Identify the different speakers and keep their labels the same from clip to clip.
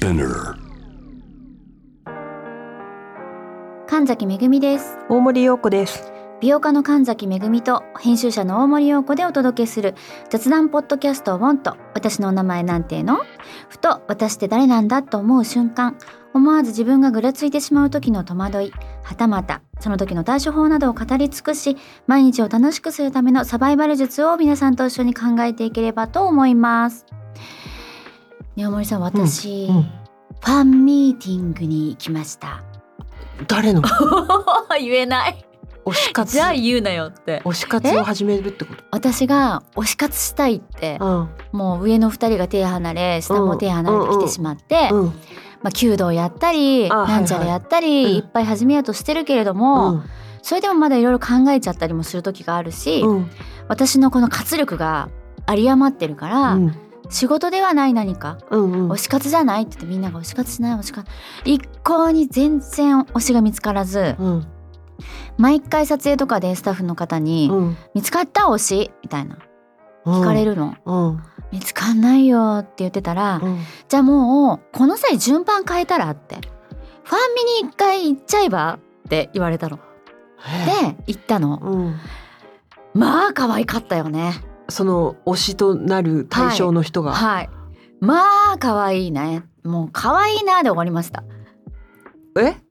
Speaker 1: Spinner.
Speaker 2: 神崎めぐみです。
Speaker 3: 大森洋子です。
Speaker 2: 美容家の神崎めぐみと編集者の大森洋子でお届けする雑談ポッドキャストをウォンと私のお名前なんての？ふと私って誰なんだと思う瞬間。思わず自分がぐらついてしまう時の戸惑い。はたまたその時の対処法などを語り尽くし毎日を楽しくするためのサバイバル術を皆さんと一緒に考えていければと思いますね大森さん私、
Speaker 3: うん。
Speaker 2: ファンミーティングに行きました。
Speaker 3: 誰の？
Speaker 2: 言えない。
Speaker 3: 推し活。
Speaker 2: じゃあ言うなよって。
Speaker 3: 推し活を始めるってこと？
Speaker 2: 私が推し活したいって
Speaker 3: うん。
Speaker 2: もう上の二人が手離れ下も手離れてきてしまって、
Speaker 3: うん
Speaker 2: まあ、弓道やったり
Speaker 3: あ
Speaker 2: なんちゃらやったり、
Speaker 3: はいはい
Speaker 2: いっぱい始めようとしてるけれども、
Speaker 3: うん。
Speaker 2: それでもまだいろいろ考えちゃったりもする時があるし、
Speaker 3: うん。
Speaker 2: 私のこの活力が有り余ってるから、
Speaker 3: うん
Speaker 2: 仕事ではない何か、
Speaker 3: うんうん。
Speaker 2: 推し活じゃない？って言ってみんなが推し活しない推し活。一向に全然推しが見つからず
Speaker 3: うん。
Speaker 2: 毎回撮影とかでスタッフの方に
Speaker 3: うん「
Speaker 2: 見つかった推し?」みたいな。聞かれるの。
Speaker 3: うん。
Speaker 2: 見つかんないよって言ってたら、
Speaker 3: うん。
Speaker 2: じゃあもうこの際順番変えたらって。ファンミに一回行っちゃえばって言われたの。で行ったの。
Speaker 3: うん。
Speaker 2: まあ可愛かったよね。
Speaker 3: その推しとなる対象の人が
Speaker 2: はい。まあ可愛いね。もう可愛いなで終わりました。
Speaker 3: え？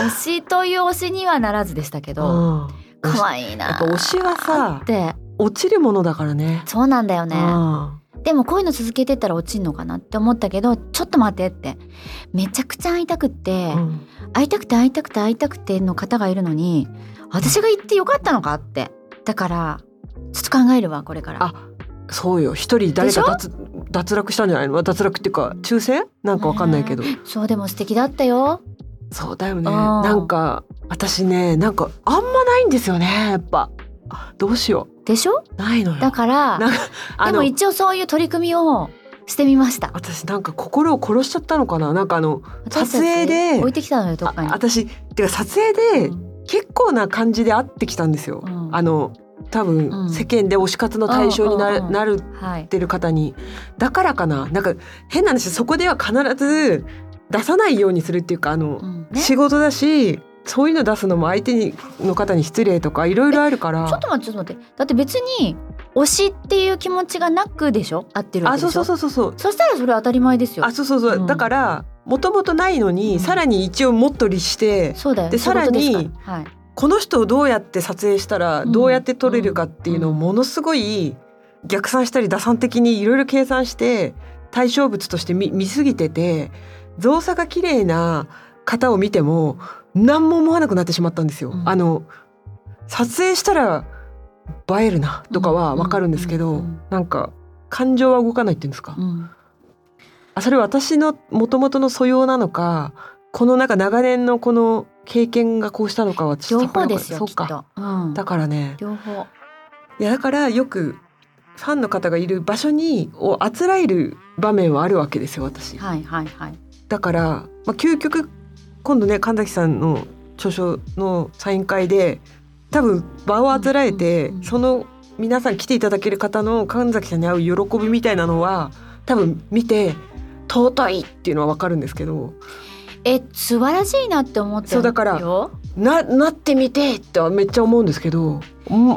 Speaker 2: 推しという推しにはならずでしたけど、
Speaker 3: うん
Speaker 2: 可愛いな。
Speaker 3: やっぱ推しはさ
Speaker 2: って
Speaker 3: 落ちるものだからね
Speaker 2: そうなんだよね。
Speaker 3: うん
Speaker 2: でもこういうの続けてったら落ちんのかなって思ったけどちょっと待ってってめちゃくちゃ会いたくって、
Speaker 3: うん
Speaker 2: 会いたくて会いたくて会いたくての方がいるのに私が行ってよかったのかってだからちょっと考えるわこれから。
Speaker 3: あそうよ。一人誰か脱脱落したんじゃないの？脱落っていうか抽選なんかわかんないけど。
Speaker 2: そうでも素敵だったよ。
Speaker 3: そうだよね。
Speaker 2: うん。
Speaker 3: なんか私ねなんかあんまないんですよねやっぱ。どうしよ
Speaker 2: でしょ？
Speaker 3: うないのよ。
Speaker 2: だからでも一応そういう取り組みをしてみました。
Speaker 3: 私なんか心を殺しちゃったのかな？なんかあの撮影で
Speaker 2: 置いてきたのよどっかに。
Speaker 3: あ私てか撮影で
Speaker 2: うん。
Speaker 3: 結構な感じで会ってきたんですよ、
Speaker 2: うん。
Speaker 3: あの多分、
Speaker 2: うん。
Speaker 3: 世間で推し活の対象にな,、なる
Speaker 2: はい。
Speaker 3: ってる方にだからかな。なんか変な話そこでは必ず出さないようにするっていうかあの、
Speaker 2: うん。ね。
Speaker 3: 仕事だしそういうの出すのも相手にの方に失礼とかいろいろあるから。
Speaker 2: ちょっと待ってちょっと待って。だって別に推しっていう気持ちがなくでしょ？合ってるわ
Speaker 3: あ
Speaker 2: けでしょ？
Speaker 3: そうそうそうそうそう。
Speaker 2: そしたらそれは当たり前ですよ。
Speaker 3: あそうそうそう、
Speaker 2: うん。
Speaker 3: だからもともとないのに、
Speaker 2: うん。
Speaker 3: さらに一応もっと律して
Speaker 2: そうだよ。
Speaker 3: で
Speaker 2: 仕事ですか？ら
Speaker 3: さ
Speaker 2: はい
Speaker 3: この人をどうやって撮影したら
Speaker 2: うん。
Speaker 3: どうやって撮れるかっていうのを
Speaker 2: うん。
Speaker 3: ものすごい逆算したり打算的にいろいろ計算して対象物として見見すぎてて造作が綺麗な方を見ても何も思わなくなってしまったんですよ。
Speaker 2: うん。
Speaker 3: あの撮影したら映えるなとかはわかるんですけど、なんか感情は動かないっていうんですか、
Speaker 2: うん。
Speaker 3: あそれ私の元々の素養なのかこのなんか長年のこの経験がこうしたのかは
Speaker 2: 両方ですよきっ
Speaker 3: そうか。
Speaker 2: と、うん、
Speaker 3: だからね。
Speaker 2: 両方
Speaker 3: いやだからよくファンの方がいる場所にをあつらえる場面はあるわけですよ私。
Speaker 2: はいはいはい。
Speaker 3: だから、まあ、究極今度ね神崎さんの著書のサイン会で多分場をあつらえて、
Speaker 2: うんうんうん
Speaker 3: その皆さん来ていただける方の神崎さんに会う喜びみたいなのは多分見て尊いっていうのは分かるんですけど
Speaker 2: え素晴らしいなって思って
Speaker 3: そうだから
Speaker 2: よ
Speaker 3: ななってみてってはめっちゃ思うんですけど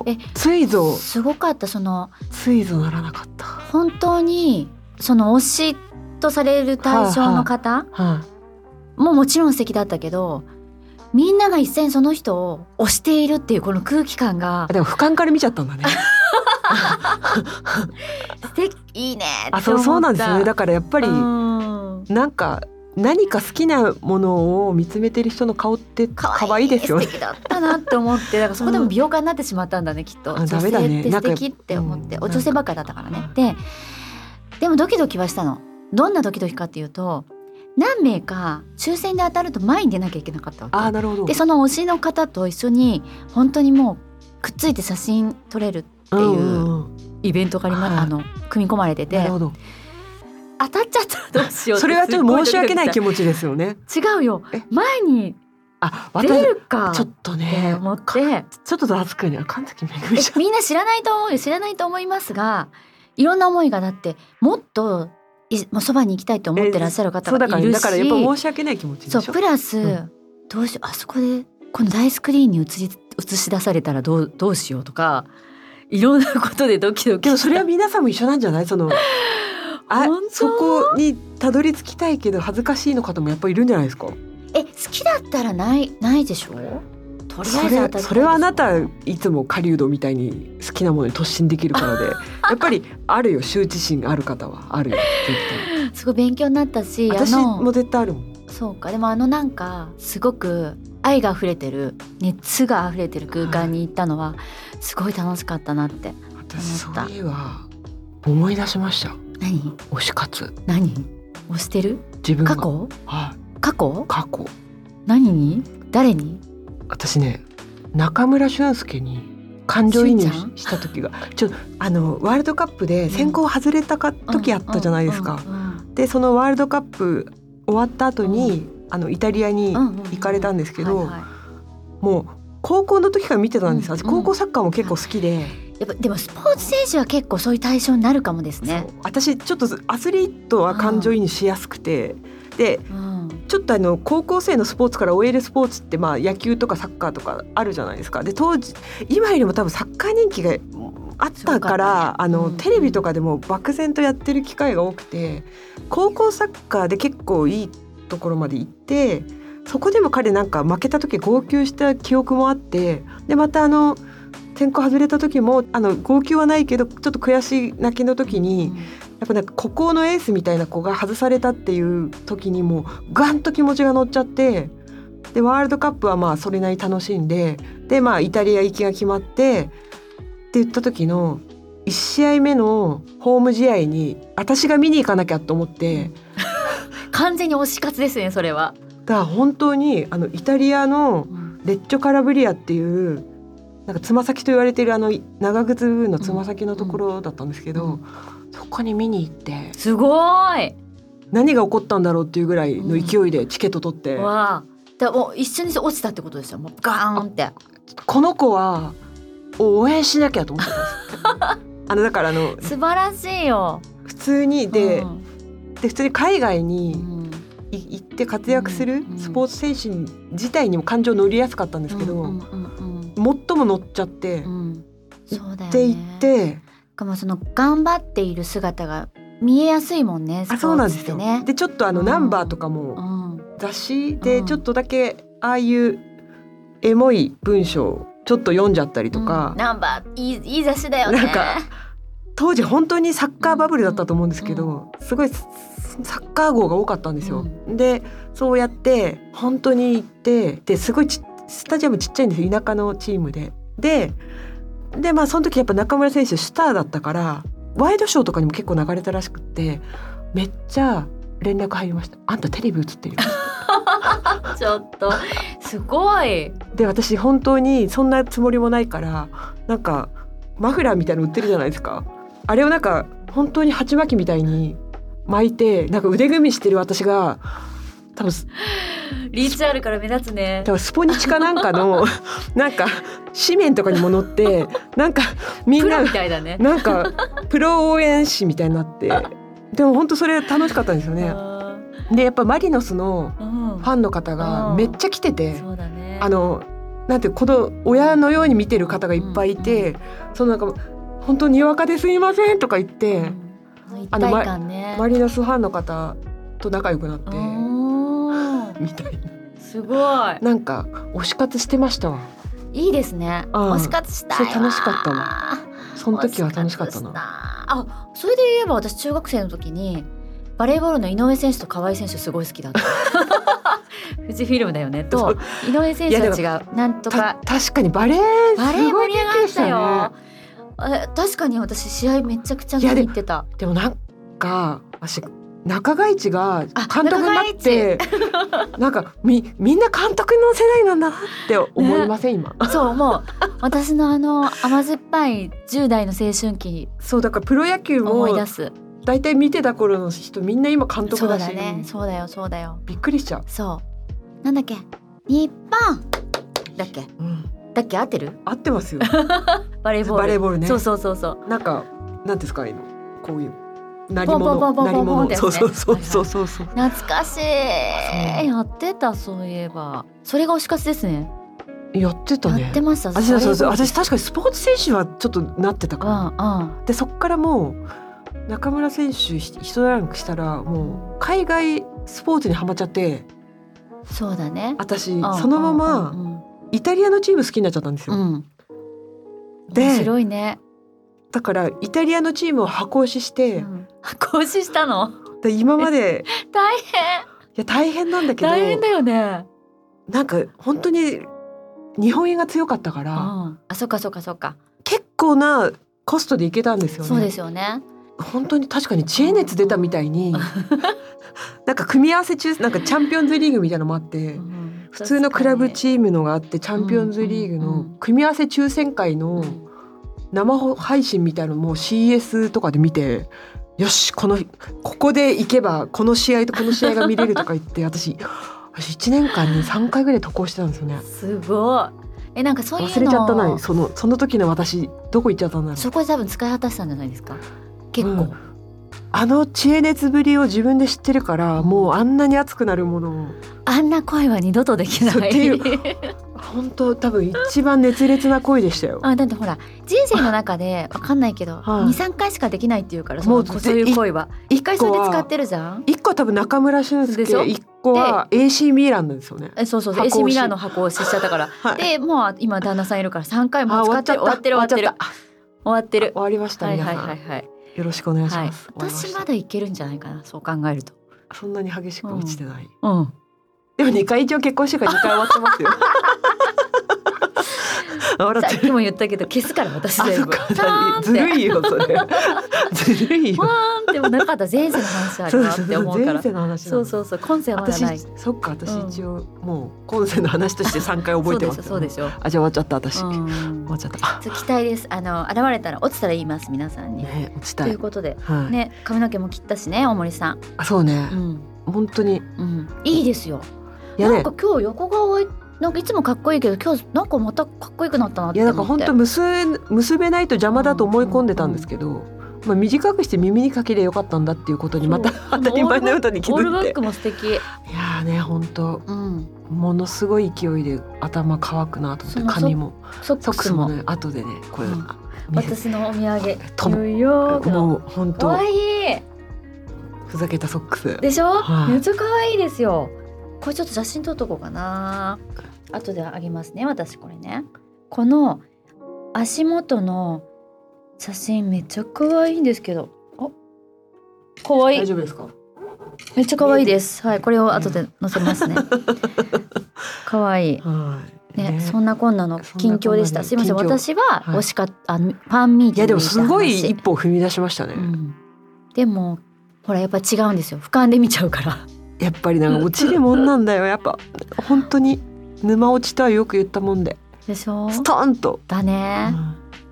Speaker 2: え
Speaker 3: ついぞ。
Speaker 2: すごかったその。
Speaker 3: ついぞならなかった。
Speaker 2: 本当にその推しとされる対象の方
Speaker 3: はい、
Speaker 2: ももちろん素敵だったけどみんなが一斉にその人を推しているっていうこの空気感が
Speaker 3: あでも俯瞰から見ちゃったんだね。
Speaker 2: 素敵いいねって思った。
Speaker 3: あそうそうなんですよね。だからやっぱり
Speaker 2: うん。
Speaker 3: なんか何か好きなものを見つめてる人の顔って可愛いですよね。
Speaker 2: 素。敵だったなって思って だからそこでも美容家になってしまったんだねきっと。女性って素敵って思って
Speaker 3: うん
Speaker 2: お女性ばっかりだったからね。ででもドキドキはしたの。どんなドキドキかっていうと何名か抽選で当たると前に出なきゃいけなかったわけ。
Speaker 3: あーなるほど。
Speaker 2: でその推しの方と一緒に本当にもうくっついて写真撮れるっていう
Speaker 3: うん
Speaker 2: イベントがありま、
Speaker 3: はい
Speaker 2: あの組み込まれてて。
Speaker 3: なるほど。
Speaker 2: 当たっちゃったらどうしよう
Speaker 3: それはちょっと申し訳ない気
Speaker 2: 持
Speaker 3: 持ちですよね。
Speaker 2: ち違うよ。
Speaker 3: え？
Speaker 2: 前に
Speaker 3: あ
Speaker 2: 出
Speaker 3: 私
Speaker 2: るか
Speaker 3: ちょっとね
Speaker 2: 思って。
Speaker 3: ちょっとざつくには神崎めぐみ
Speaker 2: みんな知らないと思うよ知らないと思いますがいろんな思いがだってもっといもうそばに行きたいと思ってらっしゃる方
Speaker 3: そうだから
Speaker 2: がいるし、
Speaker 3: だからやっぱ申し訳ない気持ちでしょ。
Speaker 2: そうプラス、
Speaker 3: うん。
Speaker 2: どうしよう。あそこでこの大スクリーンに映し映し出されたらどうどうしようとかいろんなことでドキドキ
Speaker 3: けどそれは皆さんも一緒なんじゃない？そのあそこにたどり着きたいけど恥ずかしいの方もやっぱいるんじゃないですか？
Speaker 2: え好きだったらないないでしょ？とりあ
Speaker 3: そ
Speaker 2: えず
Speaker 3: それはあなたいつも狩人みたいに好きなものに突進できるからで やっぱりあるよ羞恥心ある方はあるよ絶
Speaker 2: すごい勉強になったし
Speaker 3: 対私も絶対あるもん。
Speaker 2: そうか。でもあのなんかすごく愛が溢れてる熱が溢れてる空間に行ったのはすごい楽しかったなって
Speaker 3: 私
Speaker 2: 思った。
Speaker 3: そういえば思い出しました
Speaker 2: 何？
Speaker 3: 推し活。
Speaker 2: 何？押してる？
Speaker 3: 自分が。
Speaker 2: 過去？
Speaker 3: はい。
Speaker 2: 過去？
Speaker 3: 過去。
Speaker 2: 何に？誰に？
Speaker 3: 私ね中村俊輔に感情移入
Speaker 2: し
Speaker 3: た時が。ちょあのワールドカップで選考外れたか時あったじゃないですか。でそのワールドカップ終わった後に、あのイタリアに行かれたんですけど、もう高校の時から見てたんです、
Speaker 2: うん。
Speaker 3: 私高校サッカーも結構好きで、
Speaker 2: やっぱでもスポーツ選手は結構そういう対象になるかもですね。
Speaker 3: 私ちょっとアスリートは感情移入しやすくて、で
Speaker 2: うん
Speaker 3: ちょっとあの高校生のスポーツから終えるスポーツってまあ野球とかサッカーとかあるじゃないですか。で当時今よりも多分サッカー人気があったから
Speaker 2: ね
Speaker 3: あの、
Speaker 2: うん
Speaker 3: テレビとかでも漠然とやってる機会が多くて高校サッカーで結構いいところまで行ってそこでも彼なんか負けた時号泣した記憶もあってでまたあの選考外れた時もあの号泣はないけどちょっと悔しい泣きの時に、やっぱなんか孤高のエースみたいな子が外されたっていう時にもうガンと気持ちが乗っちゃってでワールドカップはまあそれなりに楽しんででまあイタリア行きが決まってって言った時の1試合目のホーム試合に私が見に行かなきゃと思って。
Speaker 2: 完全に推し活ですねそれは。
Speaker 3: だから本当にあのイタリアの
Speaker 2: うん。
Speaker 3: レッチョカラブリアっていうなんかつま先と言われているあの長靴のつま先のところだったんですけど、
Speaker 2: うん
Speaker 3: そこに見に行って
Speaker 2: すごい。
Speaker 3: 何が起こったんだろうっていうぐらいの勢いでチケット取って、
Speaker 2: わあ。でもう一緒に落ちたってことですよ。もうガーンって。
Speaker 3: この子は応援しなきゃと思ってたんです あのだからあの
Speaker 2: 素晴らしいよ。
Speaker 3: 普通にで,、
Speaker 2: うん
Speaker 3: で普通に海外
Speaker 2: う
Speaker 3: に行って活躍する
Speaker 2: うん
Speaker 3: スポーツ選手自体にも感情乗りやすかったんですけど、
Speaker 2: うんうんうん
Speaker 3: 最も乗っちゃって、
Speaker 2: うんうんそうだよね。
Speaker 3: って言って
Speaker 2: しかもその頑張っている姿が見えやすいもんね。
Speaker 3: あそうなんですよ。
Speaker 2: ね。
Speaker 3: でちょっとあの
Speaker 2: うん
Speaker 3: ナンバーとか
Speaker 2: う
Speaker 3: も
Speaker 2: ん。
Speaker 3: 雑誌
Speaker 2: うん
Speaker 3: でちょっとだけああいうエモい文章をちょっと読んじゃったりとか
Speaker 2: うん、ナンバーいいいい雑誌だよね。
Speaker 3: なんか当時本当にサッカーバブルだったと思うんですけど、すごいササッカー号が多かったんですよ。でそうやって本当に行ってですごいちスタジアムちっちゃいんですよ田舎のチームで。ででまあその時やっぱ中村選手スターだったからワイドショーとかにも結構流れたらしくってめっちゃ連絡入りました「あんたテレビ映ってる？よ 」
Speaker 2: ちょっとすごい。
Speaker 3: で私本当にそんなつもりもないからなんかマフラーみたいの売ってるじゃないですかあれをなんか本当に鉢巻きみたいに巻いてなんか腕組みしてる私が多分
Speaker 2: リーチあるから目立つね。
Speaker 3: 多分スポニチかなんかの なんか紙面とかにも載ってなんかみんな
Speaker 2: みたいだね。
Speaker 3: なんかプロ応援誌みたいになってでも本当それ楽しかったんですよね。
Speaker 2: あ
Speaker 3: でやっぱマリノスのファンの方がめっちゃ来てて。
Speaker 2: そうだね。
Speaker 3: あのなんて子供親のように見てる方がいっぱいいて、そのなんか本当にわかですいませんとか言って、
Speaker 2: うん一体感ね。
Speaker 3: マリノスファンの方と仲良くなって、
Speaker 2: うん
Speaker 3: みたい
Speaker 2: すごい。
Speaker 3: ななんか推し活してましたわ
Speaker 2: いいですね。
Speaker 3: うん
Speaker 2: 推し活した。
Speaker 3: それ楽しかったわその時は楽しかったな
Speaker 2: あ、それで言えば私中学生の時にバレーボールの井上選手と河合選手すごい好きだった。富士フィルムだよねと井上選手は違う。なんと
Speaker 3: た
Speaker 2: か
Speaker 3: 確かにバレー
Speaker 2: バレー
Speaker 3: すごい
Speaker 2: 盛り上がっ
Speaker 3: たた
Speaker 2: よ
Speaker 3: ね。
Speaker 2: え確かに私試合めちゃくちゃ見に行ってた。
Speaker 3: でもなんか私中川一が
Speaker 2: あ
Speaker 3: 監督になってなんかみみんな監督の世代なんだなって思いません、今？
Speaker 2: そうもう私のあの甘酸っぱい10代の青春期
Speaker 3: そうだからプロ野球も
Speaker 2: 思い出す。
Speaker 3: 大体見てた頃の人みんな今監督だし。
Speaker 2: そうだね。そうだよそうだよ。
Speaker 3: びっくりしちゃう、
Speaker 2: そう。なんだっけ？日本！だっけ？
Speaker 3: うん、
Speaker 2: だっけ？合ってる？
Speaker 3: 合ってますよ。
Speaker 2: バレーボール。
Speaker 3: バレーボールね。
Speaker 2: そうそうそうそう。
Speaker 3: なんかなんですかああいうのこういう鳴り
Speaker 2: ポンポンポンポン
Speaker 3: 物鳴り物
Speaker 2: ね
Speaker 3: そうそうそうそうそうそう
Speaker 2: 懐かしいやってたそういえばそれが推し活ですね
Speaker 3: やってたね
Speaker 2: やってました
Speaker 3: 私そうそう私確かにスポーツ選手はちょっとなってたか
Speaker 2: う、んうん
Speaker 3: でそっからもう中村選手ひ一ランクしたらもう海外スポーツにはまっちゃって
Speaker 2: そうだね
Speaker 3: 私
Speaker 2: うん
Speaker 3: そのま
Speaker 2: う
Speaker 3: ま
Speaker 2: ん
Speaker 3: イタリアのチーム好きになっちゃったんですよ、
Speaker 2: うんうん
Speaker 3: で
Speaker 2: 面白いね、
Speaker 3: だからイタリアのチームを箱押しして、
Speaker 2: うん、講師したの？
Speaker 3: で今まで
Speaker 2: 大変。
Speaker 3: いや大変なんだけど
Speaker 2: 大変だよね。
Speaker 3: なんか本当に日本円が強かったか
Speaker 2: う
Speaker 3: ら、
Speaker 2: ん。あそっかそっかそっか。
Speaker 3: 結構なコストでいけたんですよね。
Speaker 2: そうですよね。
Speaker 3: 本当に確かに知恵熱出たみたいに、なんか組み合わせ中なんかチャンピオンズリーグみたいなのもあって、
Speaker 2: うん。
Speaker 3: 普通のクラブチームのがあってチャンピオンズリーグの
Speaker 2: うんうんうん
Speaker 3: 組み合わせ抽選会の生配信みたいなのも CS とかで見て。よしこのここで行けばこの試合とこの試合が見れるとか言って私私1年間に3回ぐらい渡航してたんですよね。
Speaker 2: すごい。えなんかそういうの。
Speaker 3: 忘れちゃったなそのその時の私どこ行っちゃったんだろう。
Speaker 2: そこで多分使い果たしたんじゃないですか？結構、
Speaker 3: うんあの知恵熱ぶりを自分で知ってるからもうあんなに熱くなるものを。
Speaker 2: あんな声は二度とできな
Speaker 3: そうって
Speaker 2: い
Speaker 3: いう。本当多分一番熱烈な恋でしたよ。
Speaker 2: あだってほら人生の中でわかんないけど
Speaker 3: はい。
Speaker 2: 23回しかできないっていうからそ
Speaker 3: う
Speaker 2: そういう恋は。一回それで使ってるじゃん？
Speaker 3: 一個は多分中村俊輔一個は AC ミランなんですよね。
Speaker 2: えそうそう
Speaker 3: 箱押し
Speaker 2: AC ミラーの箱押し。しちゃったから。
Speaker 3: はい。
Speaker 2: でもう今旦那さんいるから3回も
Speaker 3: あ
Speaker 2: 使って終わってる終わってる。
Speaker 3: 終わっ
Speaker 2: てる。
Speaker 3: た終わりました
Speaker 2: はいはいはいはい
Speaker 3: よろしくお願いし
Speaker 2: はい
Speaker 3: ます。終わりました
Speaker 2: 私まだいけるんじゃないかなそう考えると
Speaker 3: そんなに激しく落ちてない。
Speaker 2: うん
Speaker 3: でも二回一応結婚してから二回終わってますよ。
Speaker 2: さっきも言ったけど消すから私全部。
Speaker 3: ずるいよそれ。ずるいよ。
Speaker 2: で もなかった前世の話あるなって思うから。そうそうそう今世はまだ
Speaker 3: 私
Speaker 2: ない
Speaker 3: そっか私一応、もう今世の話として三回覚えてます
Speaker 2: そうでしょそうでしょ
Speaker 3: あじゃあ終わっちゃった私、終
Speaker 2: うん。
Speaker 3: わっちゃった。
Speaker 2: そう期待です。あの現れたら落ちたら言います皆さんに、
Speaker 3: ね落ちたい。
Speaker 2: ということで。
Speaker 3: はい、
Speaker 2: ね髪の毛も切ったしね大森さん。
Speaker 3: あそうね。
Speaker 2: う、ん。
Speaker 3: 本当に。
Speaker 2: うん。いいですよ。なんか今日横顔なんかいつもかっこいいけど今日なんかまたかっこよくなったなっ
Speaker 3: いやだ
Speaker 2: て。思って
Speaker 3: から本当結べ結べないと邪魔だと思い込んでたんですけど、まあ短くして耳にかけりゃよかったんだっていうことにまた当たり前のように気
Speaker 2: オールバッ
Speaker 3: づいて
Speaker 2: クも素敵。
Speaker 3: いやーね本当。
Speaker 2: うん。
Speaker 3: ものすごい勢いで頭乾くなと思って髪も。
Speaker 2: ソッ
Speaker 3: クスもね後でねこれ、
Speaker 2: うん。私のお土産。ニ
Speaker 3: ともう本当。
Speaker 2: 可愛い。
Speaker 3: ふざけたソックス。
Speaker 2: でしょ、
Speaker 3: はい。
Speaker 2: めっちゃ可愛いですよ。これちょっと写真撮っとこうかな後であげますね私これね。この足元の写真めっちゃ可愛いんですけど。あ可愛い。
Speaker 3: 大丈夫ですか？
Speaker 2: めっちゃ可愛いです。はいこれを後で載せますね。可愛い。
Speaker 3: はい。
Speaker 2: ねそんなこんなの近況でした。すいません私は
Speaker 3: はい。
Speaker 2: 惜しかった、あファンミー
Speaker 3: いやでも
Speaker 2: ティングに行った話
Speaker 3: すごい一歩踏み出しましたね、
Speaker 2: うん、でもほらやっぱ違うんですよ。俯瞰で見ちゃうから。
Speaker 3: やっぱりなんか落ちるもんなんだよ。やっぱ本当に沼落ちとはよく言ったもんで。
Speaker 2: でしょ？
Speaker 3: ストーンと、
Speaker 2: だね、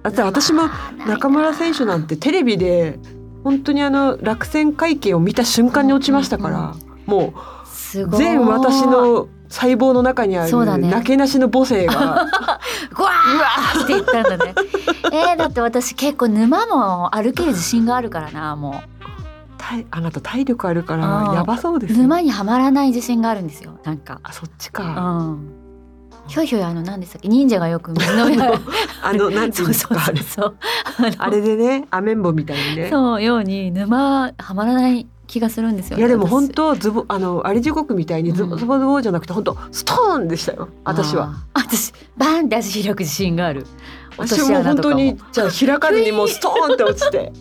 Speaker 3: だって私も中村選手なんてテレビで本当にあの落選会見を見た瞬間に落ちましたから、もう
Speaker 2: すごい。
Speaker 3: 全私の細胞の中にあるなけなしの母性が
Speaker 2: ぐ わーって言ったんだね。えー、だって私結構沼も歩ける自信があるからなも
Speaker 3: 体あなた体力あるか
Speaker 2: うん。
Speaker 3: らやばそうですよ。
Speaker 2: 沼にはまらない自信があるんですよなんか。
Speaker 3: あそっち
Speaker 2: う
Speaker 3: か、
Speaker 2: んひょいひょいあの何でしたっけ？忍者がよく水飲みながら
Speaker 3: あのなんていうんですかあれでねアメンボみたいにね。
Speaker 2: そうように沼はまらない気がするんですよ、
Speaker 3: いやでも
Speaker 2: 私。
Speaker 3: 本当ズボあのあり地獄みたいにズボ
Speaker 2: うん。
Speaker 3: ズボズボじゃなくて本当ストーンでしたよ私は。
Speaker 2: 私バーンって足開く自信がある。
Speaker 3: 私も本当にじゃあ開かずにもうストーンって落ちて。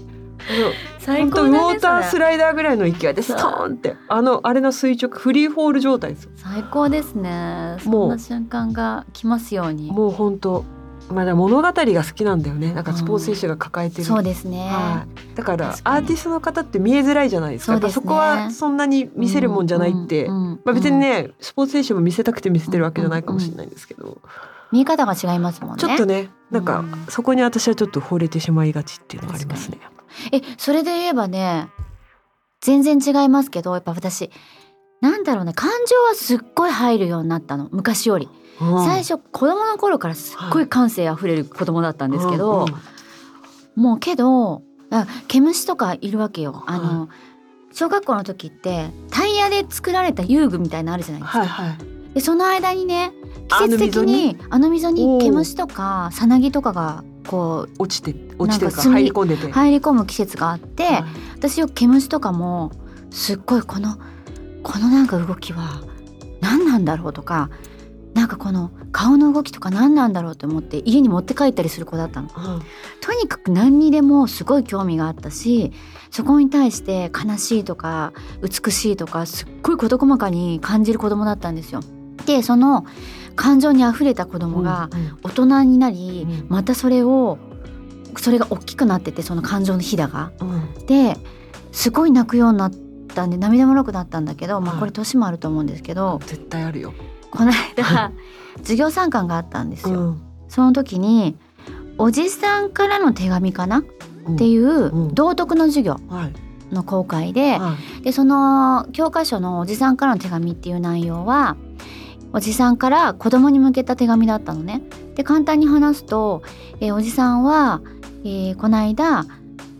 Speaker 2: 最
Speaker 3: 本当ウ
Speaker 2: 高だね
Speaker 3: ォータースライダーぐらいの勢いでストーンってあのあれの垂直フリーフォール状態ですよ。
Speaker 2: 最高ですね。そ
Speaker 3: もう。ん
Speaker 2: な瞬間が来ますように。
Speaker 3: もう本当まだ物語が好きなんだよね。なんかスポーツ選手が抱えてる、
Speaker 2: そうですね、
Speaker 3: はい、だからアーティストの方って見えづらいじゃないですか。
Speaker 2: そね。
Speaker 3: そこはそんなに見せるもんじゃないって、
Speaker 2: うんうんうん
Speaker 3: まあ、別にねスポーツ選手も見せたくて見せてるわけじゃないかもしれないんですけど、
Speaker 2: 見方が違いますもんね。
Speaker 3: ちょっとねなんか
Speaker 2: うん。
Speaker 3: そこに私はちょっと惚れてしまいがちっていうのがありますね。
Speaker 2: えそれで言えばね全然違いますけどやっぱ私。なんだろうね感情はすっごい入るようになったの。昔より、
Speaker 3: うん。
Speaker 2: 最初子供の頃からすっごい感性あふれる子供だったんですけど、
Speaker 3: うんうん。
Speaker 2: もうけどあ毛虫とかいるわけよ。あの、小学校の時ってタイヤで作られた遊具みたいなのあるじゃないですか、
Speaker 3: はいはい。
Speaker 2: でその間にね季節的にあの溝に？毛虫とかさなぎとかがこう
Speaker 3: 落ちて落ちて入り込んでて、
Speaker 2: 入り込む季節があって、
Speaker 3: はい
Speaker 2: 私よく毛虫とかもすっごいこのこのなんか動きは何なんだろうとかなんかこの顔の動きとか何なんだろうと思って家に持って帰ったりする子だったの。
Speaker 3: うん
Speaker 2: とにかく何にでもすごい興味があったしそこに対して悲しいとか美しいとかすっごい事細かに感じる子供だったんですよ。でその感情にあふれた子供が
Speaker 3: うん
Speaker 2: 大人になり、
Speaker 3: うん。
Speaker 2: またそれをそれが大きくなっててその感情のひだが。
Speaker 3: うん。
Speaker 2: ですごい泣くようになったんで涙もろくなったんだけど、まあ、
Speaker 3: はい。
Speaker 2: これ年もあると思うんですけど、
Speaker 3: 絶対あるよ。
Speaker 2: この間授業参観があったんですよ。
Speaker 3: うん。
Speaker 2: その時におじさんからの手紙かな、っていう
Speaker 3: うん。
Speaker 2: 道徳の授業
Speaker 3: はい。
Speaker 2: の公開で,、
Speaker 3: はい。
Speaker 2: でその教科書のおじさんからの手紙っていう内容はおじさんから子供に向けた手紙だったのね。で簡単に話すと、えーおじさんは、えーこの間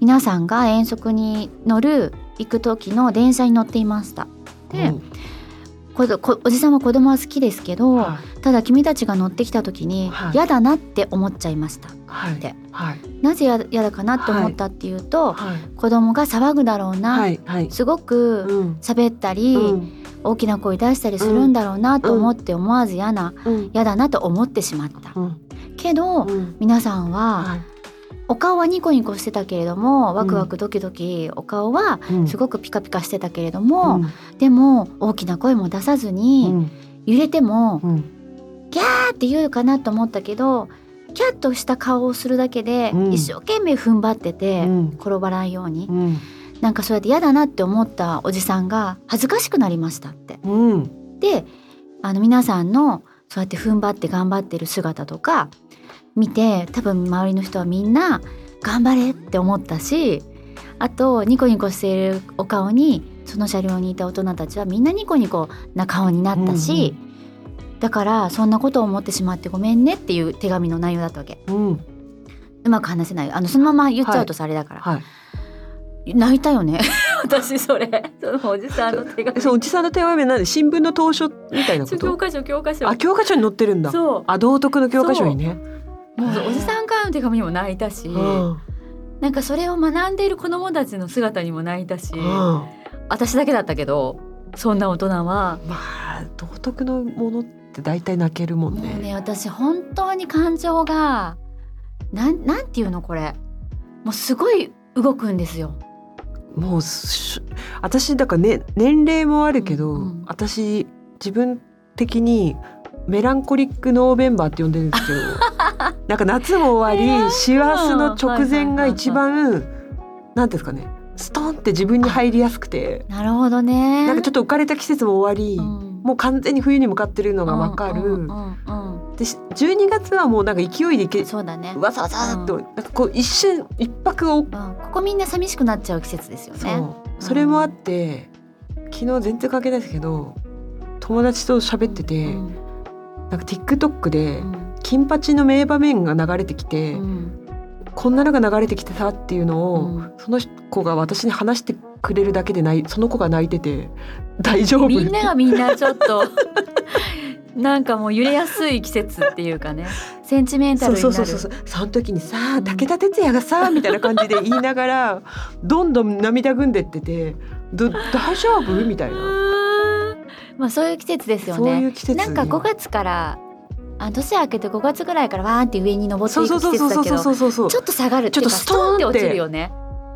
Speaker 2: 皆さんが遠足に乗る行く時の電車に乗っていました。で、
Speaker 3: うん
Speaker 2: おじさんは子供は好きですけど、
Speaker 3: はい。
Speaker 2: ただ君たちが乗ってきた時に
Speaker 3: はい。
Speaker 2: 嫌だなって思っちゃいました。
Speaker 3: はい。
Speaker 2: で
Speaker 3: はい。
Speaker 2: なぜや嫌だかなって思ったっていうと、
Speaker 3: はい。
Speaker 2: 子供が騒ぐだろうな、すごく
Speaker 3: うん。
Speaker 2: 喋ったり、
Speaker 3: うん。
Speaker 2: 大きな声出したりするんだろうなと思って思わず嫌な
Speaker 3: うん。
Speaker 2: 嫌だなと思ってしまった。
Speaker 3: うん。
Speaker 2: けど、
Speaker 3: うん。
Speaker 2: 皆さんは
Speaker 3: はい
Speaker 2: お顔はニコニコしてたけれどもワクワクドキドキお顔は
Speaker 3: うん。
Speaker 2: すごくピカピカしてたけれども、
Speaker 3: うん。
Speaker 2: でも大きな声も出さず
Speaker 3: う
Speaker 2: に、
Speaker 3: ん。
Speaker 2: 揺れても
Speaker 3: うん。
Speaker 2: キャーって言うかなと思ったけどキャッとした顔をするだけで、
Speaker 3: うん。
Speaker 2: 一生懸命踏ん張ってて、
Speaker 3: うん。
Speaker 2: 転ばないように、
Speaker 3: うん。
Speaker 2: なんかそうやって嫌だなって思ったおじさんが恥ずかしくなりましたって。
Speaker 3: うん。
Speaker 2: であの皆さんのそうやって踏ん張って頑張ってる姿とか見て多分周りの人はみんな頑張れって思ったしあとニコニコしているお顔にその車両にいた大人たちはみんなニコニコな顔になったし、だからそんなことを思ってしまってごめんねっていう手紙の内容だったわけ。
Speaker 3: うん。
Speaker 2: うまく話せない。あのそのまま言っちゃうとさあれだから、
Speaker 3: はい。
Speaker 2: 泣いたよね。私それ。そのおじさんの手紙。
Speaker 3: えそうおじさんの手紙は何？新聞の投書みたいなこと？
Speaker 2: 教科書教科書。
Speaker 3: あ教科書に載ってるんだ。
Speaker 2: そう。
Speaker 3: あ道徳の教科書にね
Speaker 2: もうおじさんからの手紙にも泣いたし、
Speaker 3: うん。
Speaker 2: なんかそれを学んでいる子どもたちの姿にも泣いたし、
Speaker 3: うん。
Speaker 2: 私だけだったけどそんな大人は。
Speaker 3: まあ道徳のものって大体泣けるもんね。
Speaker 2: ね私本当に感情がなんなんていうのこれ。もうすごい動くんですよ。
Speaker 3: もうし私だからね年齢もあるけど、
Speaker 2: うんうん。
Speaker 3: 私自分的にメランコリックノーベンバーって呼んでるんですけどなんか夏も終わり師走の直前が一番、なんていうんですかねストンって自分に入りやすくて
Speaker 2: なるほどね。
Speaker 3: なんかちょっと浮かれた季節も終わり、
Speaker 2: うん。
Speaker 3: もう完全に冬に向かってるのがわかる、
Speaker 2: うんうんうん
Speaker 3: でし12月はもうなんか勢いでいけ
Speaker 2: うんそうだね。
Speaker 3: わさわさっと、
Speaker 2: うん。
Speaker 3: なんかこう一瞬一泊を
Speaker 2: うん、ここみんな寂しくなっちゃう季節ですよ
Speaker 3: そう。
Speaker 2: ね。
Speaker 3: それもあって昨日全然関係ないですけど友達と喋ってて、
Speaker 2: うん。
Speaker 3: なんか TikTok で
Speaker 2: うん
Speaker 3: 金八の名場面が流れてきて、
Speaker 2: うん。
Speaker 3: こんなのが流れてきてたっていうのを、
Speaker 2: うん。
Speaker 3: その子が私に話してくれるだけでないその子が泣いてて大丈夫。
Speaker 2: みんながみんなちょっと なんかもう揺れやすい季節っていうかね。センチメンタ
Speaker 3: そう
Speaker 2: ルになる。
Speaker 3: そうそうそうその時にさ
Speaker 2: うん
Speaker 3: 武田鉄矢がさみたいな感じで言いながらどんどん涙ぐんでっててど大丈夫？みたいな、
Speaker 2: まあそういう季節ですよね。
Speaker 3: う季節
Speaker 2: なんか5月からあ年明けて5月ぐらいからわーって上に登って
Speaker 3: そ
Speaker 2: いうく季節だけどちょっと下がる
Speaker 3: ちょっと
Speaker 2: ストーンって落ちるよね。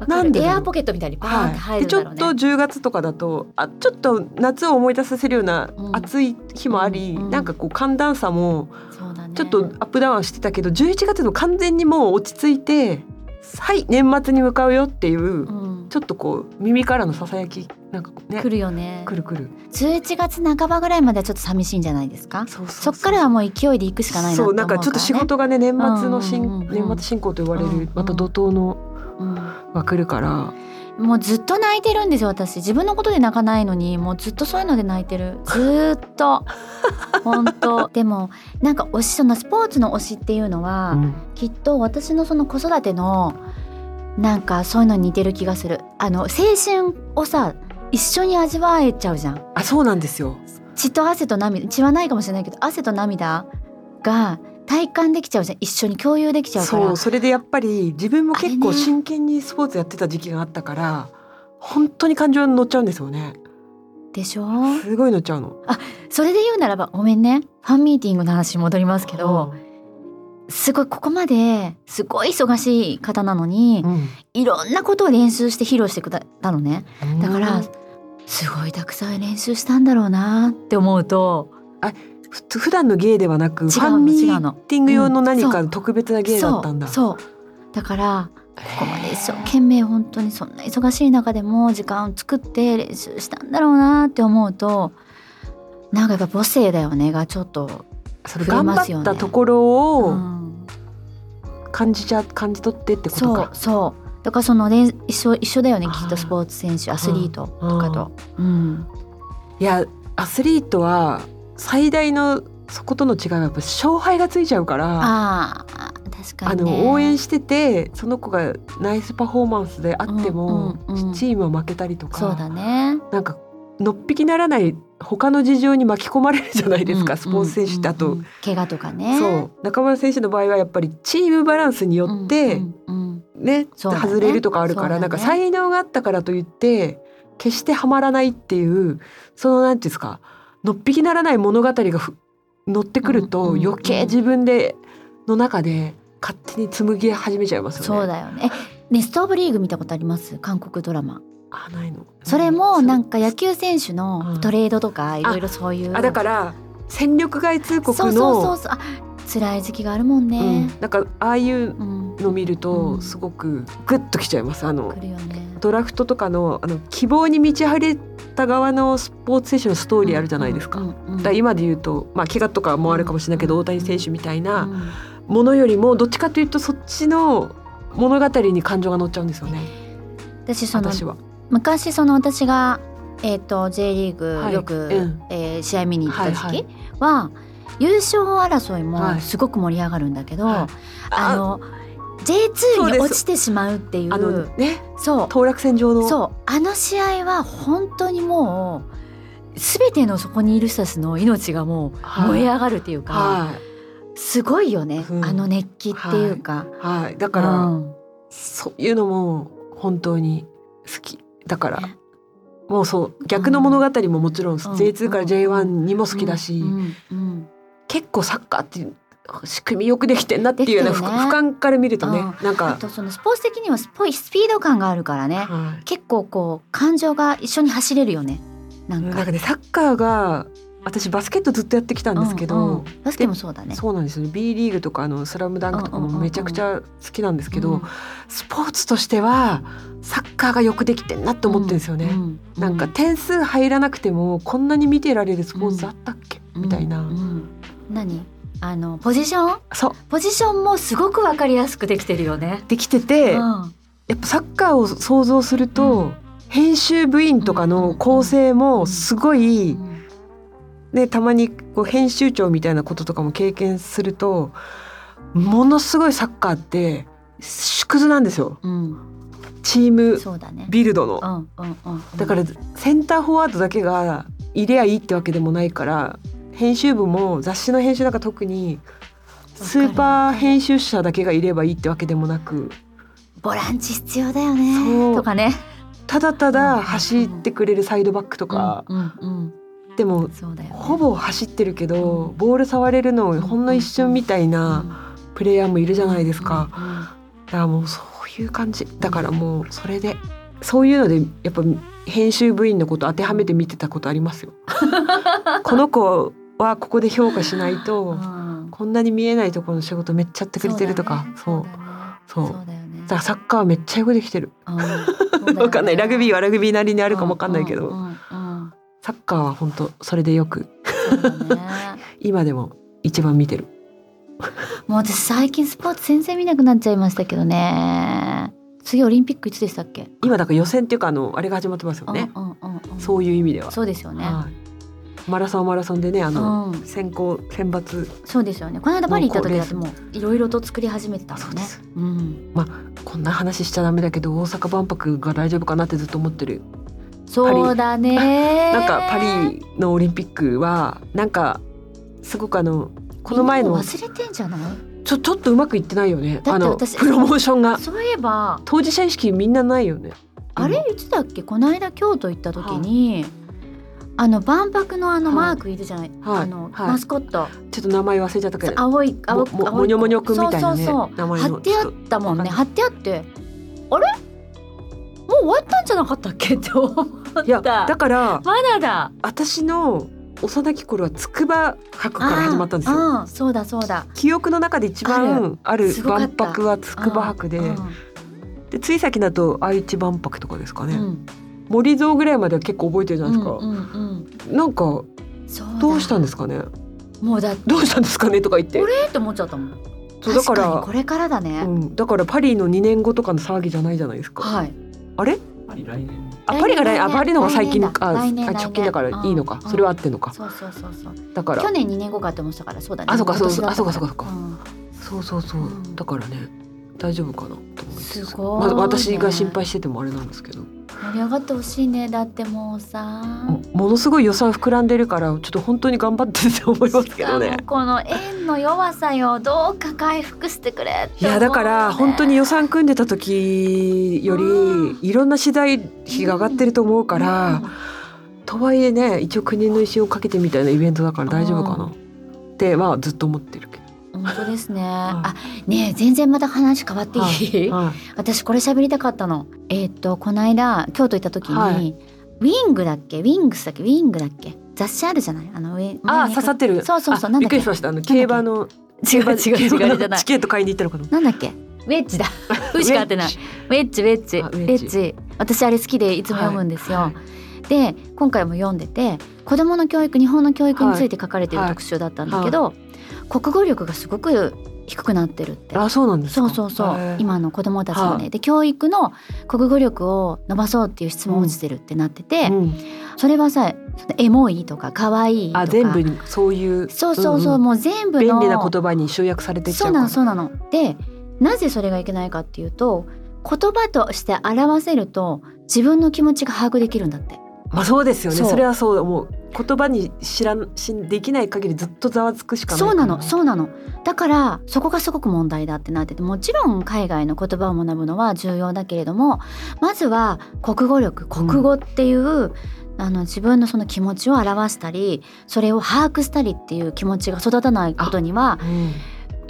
Speaker 3: なんで
Speaker 2: エアーポケットみたいにバーンって入るんだろうね、
Speaker 3: と10月とかだとあちょっと夏を思い出させるような
Speaker 2: うん。
Speaker 3: 暑い日もあり、
Speaker 2: うんうん
Speaker 3: なんかこう寒暖差もちょっとアップダウンしてたけど11月の完全にもう落ち着いてはい年末に向かうよっていう、
Speaker 2: うん。
Speaker 3: ちょっとこう耳からのささやきなんかね
Speaker 2: 来るよね。
Speaker 3: くるくる。
Speaker 2: 11月半ばぐらいまではちょっと寂しいんじゃないですか？
Speaker 3: そうそう
Speaker 2: そっからはもう勢いで行くしかないなと
Speaker 3: そう
Speaker 2: 思うから、ね、
Speaker 3: なんかちょっと仕事がね年末の進、
Speaker 2: うんうんうん
Speaker 3: 年末進行と言われる、
Speaker 2: うんうん
Speaker 3: また怒涛の
Speaker 2: うん。
Speaker 3: が来るから、
Speaker 2: もうずっと泣いてるんですよ私。自分のことで泣かないのにもうずっとそういうので泣いてる。ずーっと。本当。でもなんか推しそのスポーツの推しっていうのは、
Speaker 3: うん。
Speaker 2: きっと私のその子育てのなんかそういうのに似てる気がする。あの青春をさ一緒に味わえちゃうじゃん。
Speaker 3: あそうなんですよ。
Speaker 2: 血と汗と涙血はないかもしれないけど汗と涙が体感できちゃうじゃん。一緒に共有できちゃうから。
Speaker 3: そうそれでやっぱり自分も結構真剣にスポーツやってた時期があったから、本当に感情に乗っちゃうんですよね。
Speaker 2: でしょ？
Speaker 3: すごい乗っちゃうの。
Speaker 2: それで言うならばごめんね。ファンミーティングの話に戻りますけど、すごいここまですごい忙しい方なのに、
Speaker 3: うん。
Speaker 2: いろんなことを練習して披露してくれたのね。だから、
Speaker 3: うん
Speaker 2: すごいたくさん練習したんだろうなって思うと
Speaker 3: ふ普段の芸ではなくファンミーティング用の何か特別な芸だったんだ、
Speaker 2: そう。そう。だからここまで一生懸命本当にそんな忙しい中でも時間を作って練習したんだろうなって思うとなんかやっぱ母性だよねがちょっと、
Speaker 3: それ
Speaker 2: 触れ
Speaker 3: 頑
Speaker 2: ますよね
Speaker 3: 張ったところ
Speaker 2: う
Speaker 3: を
Speaker 2: ん。
Speaker 3: 感じちゃ感じ取ってってこと
Speaker 2: そう
Speaker 3: か。
Speaker 2: そう。だからその練一緒一緒だよねきっとスポーツ選手アスリートとかと。うん。
Speaker 3: いやアスリートは最大のそことの違いはやっぱ勝敗がついちゃうから
Speaker 2: ああ確か
Speaker 3: あ
Speaker 2: に、ね、
Speaker 3: の応援しててその子がナイスパフォーマンスであっても、
Speaker 2: うんうんうん。
Speaker 3: チームは負けたりとか
Speaker 2: そうだね。
Speaker 3: なんかのっぴきならない他の事情に巻き込まれるじゃないですか、
Speaker 2: うん
Speaker 3: スポーツ選手って。あと、
Speaker 2: うんうん怪我とかね。
Speaker 3: そう。中村選手の場合はやっぱりチームバランスによって、
Speaker 2: うんうんうだね。
Speaker 3: 外れるとかあるから、
Speaker 2: ね。
Speaker 3: なんか才能があったからといって決してはまらないっていうそのなんていうんですかのっぴきならない物語がふ乗ってくると、余計自分での中で勝手に紡ぎ始めちゃいますよね。
Speaker 2: そうだよね。えネストオブリーグ見たことあります？韓国ドラマ。
Speaker 3: あないの。
Speaker 2: それもなん
Speaker 3: か
Speaker 2: か野球選手のトレードとかいろいろそういう。
Speaker 3: あだから戦力外通告の
Speaker 2: そうそうそうそう。あ辛い時期があるもん
Speaker 3: う
Speaker 2: ね
Speaker 3: ん。なんかああいう
Speaker 2: うん。
Speaker 3: の見る
Speaker 2: うん
Speaker 3: とすごくグッときちゃいます。あの
Speaker 2: 来るよね。
Speaker 3: ドラフトとかのあの希望に満ち溢れた側のスポーツ選手のストーリーあるじゃないですか。
Speaker 2: うんうんうん
Speaker 3: だから今で言うと、まあ、怪我とかもあるかもしれないけど、
Speaker 2: うん
Speaker 3: 大谷選手みたいな
Speaker 2: うん
Speaker 3: ものよりもどっちかというとそっちの物語に感情が乗っちゃうんですよね。
Speaker 2: 私その
Speaker 3: 私は。
Speaker 2: 昔その私がえっ、と J リー
Speaker 3: はい。
Speaker 2: グよく、
Speaker 3: うん。
Speaker 2: えー試合見に行った時
Speaker 3: はいはい。
Speaker 2: 期は、優勝争い
Speaker 3: はい。
Speaker 2: もすごく盛り上がるんだけど、
Speaker 3: はい。
Speaker 2: あの
Speaker 3: そ
Speaker 2: J2
Speaker 3: うです。
Speaker 2: に落ちてしまうっていう。
Speaker 3: あのね
Speaker 2: そう。
Speaker 3: 当落線上の。
Speaker 2: そう。あの試合は本当にもう全てのそこにいる人たちの命がもう
Speaker 3: はい。
Speaker 2: 燃え上がるっていうか、
Speaker 3: は
Speaker 2: すごいよね、
Speaker 3: うん。
Speaker 2: あの熱気っていうか。
Speaker 3: い、はい、だから、
Speaker 2: うん。
Speaker 3: そういうのも本当に好き。だから、
Speaker 2: ね。
Speaker 3: もうそう逆の物語ももちろん、
Speaker 2: ん。
Speaker 3: J2 から J1 にも好きだし、結構サッカーっていう仕組みよくできてんなっていうような、俯瞰から見るとね、
Speaker 2: うん。あ
Speaker 3: なんか、
Speaker 2: とそのスポーツ的にはスポイスピード感があるからね。
Speaker 3: はい。
Speaker 2: 結構こう感情が一緒に走れるよね。なんか。
Speaker 3: ねサッカーが私バスケットずっとやってきたんですけど、
Speaker 2: うんうん。バスケもそうだね。
Speaker 3: そうなんですよね。B リーグとかあのスラムダンクとかも
Speaker 2: うんうんうんうん。
Speaker 3: めちゃくちゃ好きなんですけど、
Speaker 2: うん。
Speaker 3: スポーツとしてはサッカーがよくできてんなって思ってるんですよね。
Speaker 2: うん
Speaker 3: なんか点数入らなくてもこんなに見てられるスポーツあったっけ、みたいな、
Speaker 2: うんうん。何？あのポジション？
Speaker 3: そう。
Speaker 2: ポジションもすごくわかりやすくできてるよね。
Speaker 3: できてて、
Speaker 2: うん。
Speaker 3: やっぱサッカーを想像すると、
Speaker 2: うん。
Speaker 3: 編集部員とかの構成もすごい、
Speaker 2: うん。
Speaker 3: ね、たまにこう編集長みたいなこととかも経験するとものすごいサッカーって縮図なんですよ。
Speaker 2: うん。
Speaker 3: チーム。ビルドの。だからセンターフォワードだけがいりゃいいってわけでもないから編集部も雑誌の編集なんか特にスーパー編集者だけがいればいいってわけでもなく
Speaker 2: ボランチ必要だよね。とかね。
Speaker 3: ただた
Speaker 2: うん。
Speaker 3: だ走ってくれるサイドバックとか、
Speaker 2: うんうん
Speaker 3: でも
Speaker 2: うんそうだよね。
Speaker 3: ほぼ走ってるけど、
Speaker 2: うん。
Speaker 3: ボール触れるのほんの一瞬みたいな
Speaker 2: うん
Speaker 3: プレイヤーもいるじゃないですか。
Speaker 2: うんうん。
Speaker 3: だからもうそういう感じ。だからもうそれでそういうのでやっぱ編集部員のこと当てはめて見てたことありますよ。この子はここで評価しないと
Speaker 2: うん。
Speaker 3: こんなに見えないところの仕事めっちゃやってくれてるとか。そう,、
Speaker 2: そう。だ
Speaker 3: からサッカーはめっちゃよくできてる。わかんない。ラグビーはラグビーなりにあ
Speaker 2: あ
Speaker 3: るかもわかんないけど、サッカーは本当それでよく。今でも一番見てる。
Speaker 2: もう私最近スポーツ全然見なくなっちゃいましたけどね。次オリンピックいつでしたっけ？
Speaker 3: 今だから予選っていうかあのあれが始まってますよね。そういう意味では。
Speaker 2: そうですよね、
Speaker 3: はい。マラソンはマラソンでねあの、
Speaker 2: うん。
Speaker 3: 選考選抜。
Speaker 2: そうですよね。この間パリ行った時だって
Speaker 3: も
Speaker 2: もういろいろと作り始めてたもんね。
Speaker 3: うです。
Speaker 2: うん
Speaker 3: こんな話しちゃダメだけど大阪万博が大丈夫かなってずっと思ってる
Speaker 2: そうだね。
Speaker 3: なんかパリのオリンピックはなんかすごくあのこの前の
Speaker 2: 忘れてんじゃない？
Speaker 3: ちょちょっとうまくいってないよね。あの
Speaker 2: だって私
Speaker 3: プロモーションが。
Speaker 2: そういえば
Speaker 3: 当事者意識みんなないよね。
Speaker 2: あれいつだっけ？この間京都行った時に、あの万博のあの
Speaker 3: はい。
Speaker 2: マークいるじゃない、
Speaker 3: はい。
Speaker 2: あの、
Speaker 3: はい。
Speaker 2: マスコット。
Speaker 3: ちょっと名前忘れちゃったけど。
Speaker 2: 青い青
Speaker 3: ももにょもにょくんみたいなね。
Speaker 2: そうそう。そう
Speaker 3: 名前の
Speaker 2: 貼ってあったもんね貼ってあって。あれ？もう終わったんじゃなかったっけ？って思った。
Speaker 3: いやだから
Speaker 2: まだだ。
Speaker 3: 私の幼き頃は筑波博から始まったんですよ。
Speaker 2: そうだそうだ。
Speaker 3: 記憶の中で一番ある。万博は筑波博で,、
Speaker 2: うん
Speaker 3: でつい先だと愛知万博とかですかね、
Speaker 2: うん
Speaker 3: 森蔵ぐらいまでは結構覚えてるじゃないですか、
Speaker 2: うんうんうん。
Speaker 3: なんか
Speaker 2: そうだ。
Speaker 3: どうしたんですかね？
Speaker 2: もうだ
Speaker 3: どうしたんですかね？とか言って。
Speaker 2: これ？って思っちゃったもん。
Speaker 3: そうだから
Speaker 2: 確かにこれからだね、
Speaker 3: うん、だからパリの2年後とかの騒ぎじゃないじゃないですか、
Speaker 2: はい。
Speaker 3: あれ？
Speaker 1: パリ来年。
Speaker 3: あパリが来あパリの方が最近あ直近だからいいのか、
Speaker 2: うん。
Speaker 3: それは合ってんのか、
Speaker 2: そうそうそうそう。
Speaker 3: だから。
Speaker 2: 去年2年後かって思ってたからそうだね。
Speaker 3: あそうかそう
Speaker 2: 今年だった
Speaker 3: あそうかそうかそうか。
Speaker 2: ん。
Speaker 3: そうそうそう、
Speaker 2: うん。
Speaker 3: だからね大丈夫かなと思って
Speaker 2: す。ごい。ね
Speaker 3: ま私が心配しててもあれなんですけど
Speaker 2: 盛り上がってほしいね。だってもうさ。
Speaker 3: もものすごい予算膨らんでるからちょっと本当に頑張ってって思いますけどね。
Speaker 2: この円の弱さよどうか回復してくれって
Speaker 3: いやだから本当に予算組んでた時よ
Speaker 2: うん。
Speaker 3: りいろんな資材費が上がってると思うから、とはいえね一応国の威信をかけてみたいなイベントだから大丈夫かな。ってまあずっと思ってるけど。
Speaker 2: 本当ですね、あねえ全然また話変わっていい、
Speaker 3: はい。
Speaker 2: 私これ喋りたかったの。えーっとこの間京都行った時に、
Speaker 3: はい。
Speaker 2: ウィングだっけ？ウィングスだっけ？ウィングだっけ？雑誌あるじゃない？あの上
Speaker 3: あ刺さってる。
Speaker 2: そうそうそう
Speaker 3: あ
Speaker 2: なんだっけ？
Speaker 3: びっくりしました。あの競馬の
Speaker 2: 違う違う違うじゃない。
Speaker 3: チケット買いに行ったのかな？
Speaker 2: なんだっけ？ウェッジだ。ウしか合ってないウェッジウェッジ。ウ
Speaker 3: ェッジ。
Speaker 2: 私あれ好きでいつも読むんですよ、
Speaker 3: はい。
Speaker 2: で今回も読んでて子どもの教育日本の教育について書かれている
Speaker 3: はい。
Speaker 2: 特集だったんだけど、国語力がすごく低くなってるって。
Speaker 3: あそうなんですか？
Speaker 2: そうそうそう。今の子どもたちのね、
Speaker 3: は
Speaker 2: で教育の国語力を伸ばそうっていう質問落ちてるってなってて、
Speaker 3: うん。
Speaker 2: それはさエモいとか可愛いとか。
Speaker 3: あ全部にそういう
Speaker 2: そうそうそう、
Speaker 3: んん。
Speaker 2: もう全部の
Speaker 3: 便利な言葉に集約されていっちゃ
Speaker 2: そううな
Speaker 3: から。
Speaker 2: のそうなの。でなぜそれがいけないかっていうと言葉として表せると自分の気持ちが把握できるんだって。
Speaker 3: まあそうですよね。
Speaker 2: そ
Speaker 3: れはそう思う。言葉に知らんしできない限りずっとざわつくしかない。
Speaker 2: そうなのそうなのだからそこがすごく問題だってなっててもちろん海外の言葉を学ぶのは重要だけれどもまずは国語力国語っていう、あの自分のその気持ちを表したりそれを把握したりっていう気持ちが育たないことには
Speaker 3: うん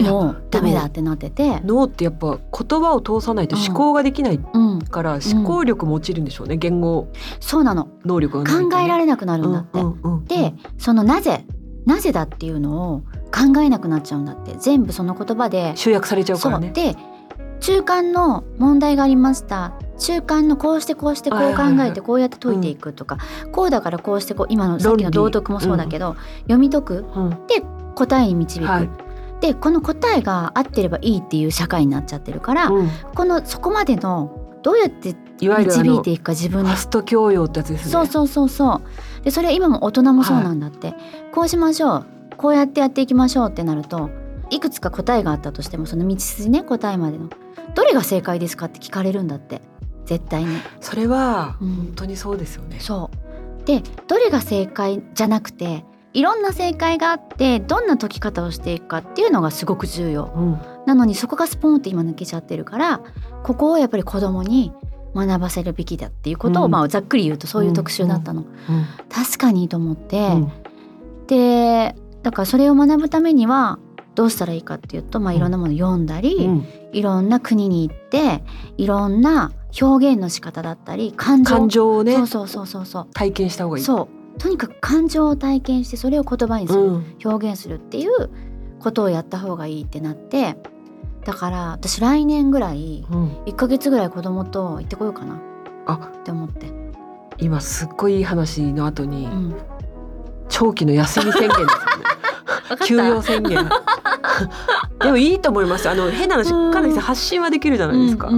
Speaker 2: もうダメだってなってて、
Speaker 3: 脳ってやっぱ言葉を通さないと思考ができない
Speaker 2: うん、
Speaker 3: から思考力も落ちるんでしょうね。言語
Speaker 2: そうなの。
Speaker 3: 能力がね。
Speaker 2: 考えられなくなるんだって。でそのなぜなぜだっていうのを考えなくなっちゃうんだって。全部その言葉で。
Speaker 3: 集約されちゃうからね。
Speaker 2: で中間の問題がありました。中間のこうしてこうしてこう考えてこうやって解いていくとか、こうだからこうしてこう今のさっきの道徳もそうだけど、読み解く。
Speaker 3: うん。
Speaker 2: 答えに導く、
Speaker 3: はい
Speaker 2: でこの答えが合ってればいいっていう社会になっちゃってるから、
Speaker 3: うん。
Speaker 2: このそこまでのどうやって
Speaker 3: いわゆるあの
Speaker 2: 導いていくか自分の
Speaker 3: ファスト教養ってやつですね。
Speaker 2: そうそうそうそう。でそれは今も大人もそうなんだって、こうしましょう。こうやってやっていきましょうってなるといくつか答えがあったとしてもその道筋ね答えまでの。どれが正解ですかって聞かれるんだって。絶対に。
Speaker 3: それは
Speaker 2: うん。
Speaker 3: 本当にそうですよね。
Speaker 2: そう。でどれが正解じゃなくていろんな正解があってどんな解き方をしていくかっていうのがすごく重要。
Speaker 3: うん。
Speaker 2: なのにそこがスポーンって今抜けちゃってるからここをやっぱり子供に学ばせるべきだっていうことを、
Speaker 3: うん。
Speaker 2: まあざっくり言うとそういう特集だったの、
Speaker 3: うん。
Speaker 2: 確かにと思って、
Speaker 3: うん。
Speaker 2: でだからそれを学ぶためにはどうしたらいいかっていうと、まあ、
Speaker 3: うん。
Speaker 2: いろんなもの読んだり、
Speaker 3: うん。
Speaker 2: いろんな国に行っていろんな表現の仕方だったり感情。
Speaker 3: 感情をね
Speaker 2: そうそうそうそうそう。
Speaker 3: 体験した方がいい。
Speaker 2: そうとにかく感情を体験してそれを言葉にする、
Speaker 3: うん。
Speaker 2: 表現するっていうことをやった方がいいってなってだから私来年ぐらい
Speaker 3: うん。
Speaker 2: 1ヶ月ぐらい子供と行ってこようかな。
Speaker 3: あ。
Speaker 2: って思って、
Speaker 3: 今すっごいいい話の後に
Speaker 2: うん、
Speaker 3: 長期の休み宣言ですよね。休養宣言。でもいいと思います。あの変な話、
Speaker 2: うん。
Speaker 3: かなり発信はできるじゃないですか。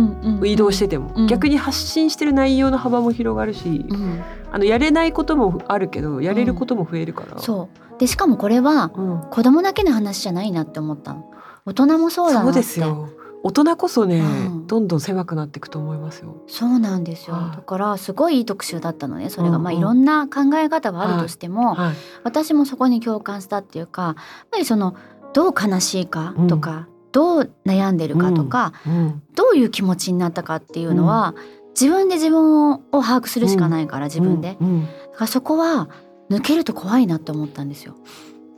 Speaker 3: 移動してても、
Speaker 2: うん。
Speaker 3: 逆に発信してる内容の幅も広がるし、
Speaker 2: うん
Speaker 3: あのやれないこともあるけどやれることも増えるから。
Speaker 2: そう。でしかもこれは
Speaker 3: うん。
Speaker 2: 子供だけの話じゃないなって思ったの。大人もそうだなって。
Speaker 3: そうですよ。大人こそね、
Speaker 2: うん。うん
Speaker 3: どんどん狭くなっていくと思いますよ。
Speaker 2: そうなんですよ。
Speaker 3: はい。
Speaker 2: だからすごいいい特集だったのねそれが、
Speaker 3: うんうん。
Speaker 2: まあいろんな考え方はあるとしても、
Speaker 3: はい、
Speaker 2: 私もそこに共感したっていうかやっぱりそのどう悲しいかとか、どう悩んでるかとか、
Speaker 3: うん。
Speaker 2: どういう気持ちになったかっていうのは、自分で自分をを把握するしかないから、自分で、だからそこは抜けると怖いなって思ったんですよ。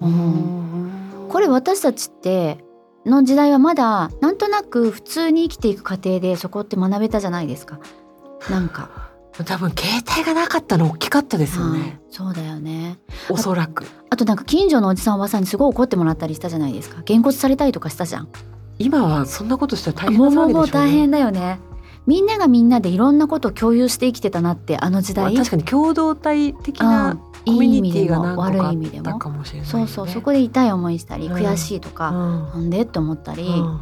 Speaker 3: うん
Speaker 2: これ私たちっての時代はまだなんとなく普通に生きていく過程でそこって学べたじゃないですか。なんか、
Speaker 3: 多分携帯がなかったの大きかったですよ
Speaker 2: はい
Speaker 3: ね。
Speaker 2: そうだよね。
Speaker 3: おそらく
Speaker 2: あとなんか近所のおじさんおばさんにすごい怒ってもらったりしたじゃないですか。げんこつされたりとかしたじゃん。
Speaker 3: 今はそんなことしたら大変
Speaker 2: もうもう
Speaker 3: な騒ぎでしょうね。
Speaker 2: もう大変だよね。みんながみんなでいろんなことを共有して生きてたなってあの時代。
Speaker 3: まあ確かに共同体的
Speaker 2: うん
Speaker 3: なコミュニティが
Speaker 2: いい意味でも
Speaker 3: 何個かあった
Speaker 2: 悪い意味でも。
Speaker 3: かもしれない、ね。
Speaker 2: そうそうそこで痛い思いしたり
Speaker 3: うん
Speaker 2: 悔しいとか、
Speaker 3: うん
Speaker 2: なんで？って思ったり、
Speaker 3: うん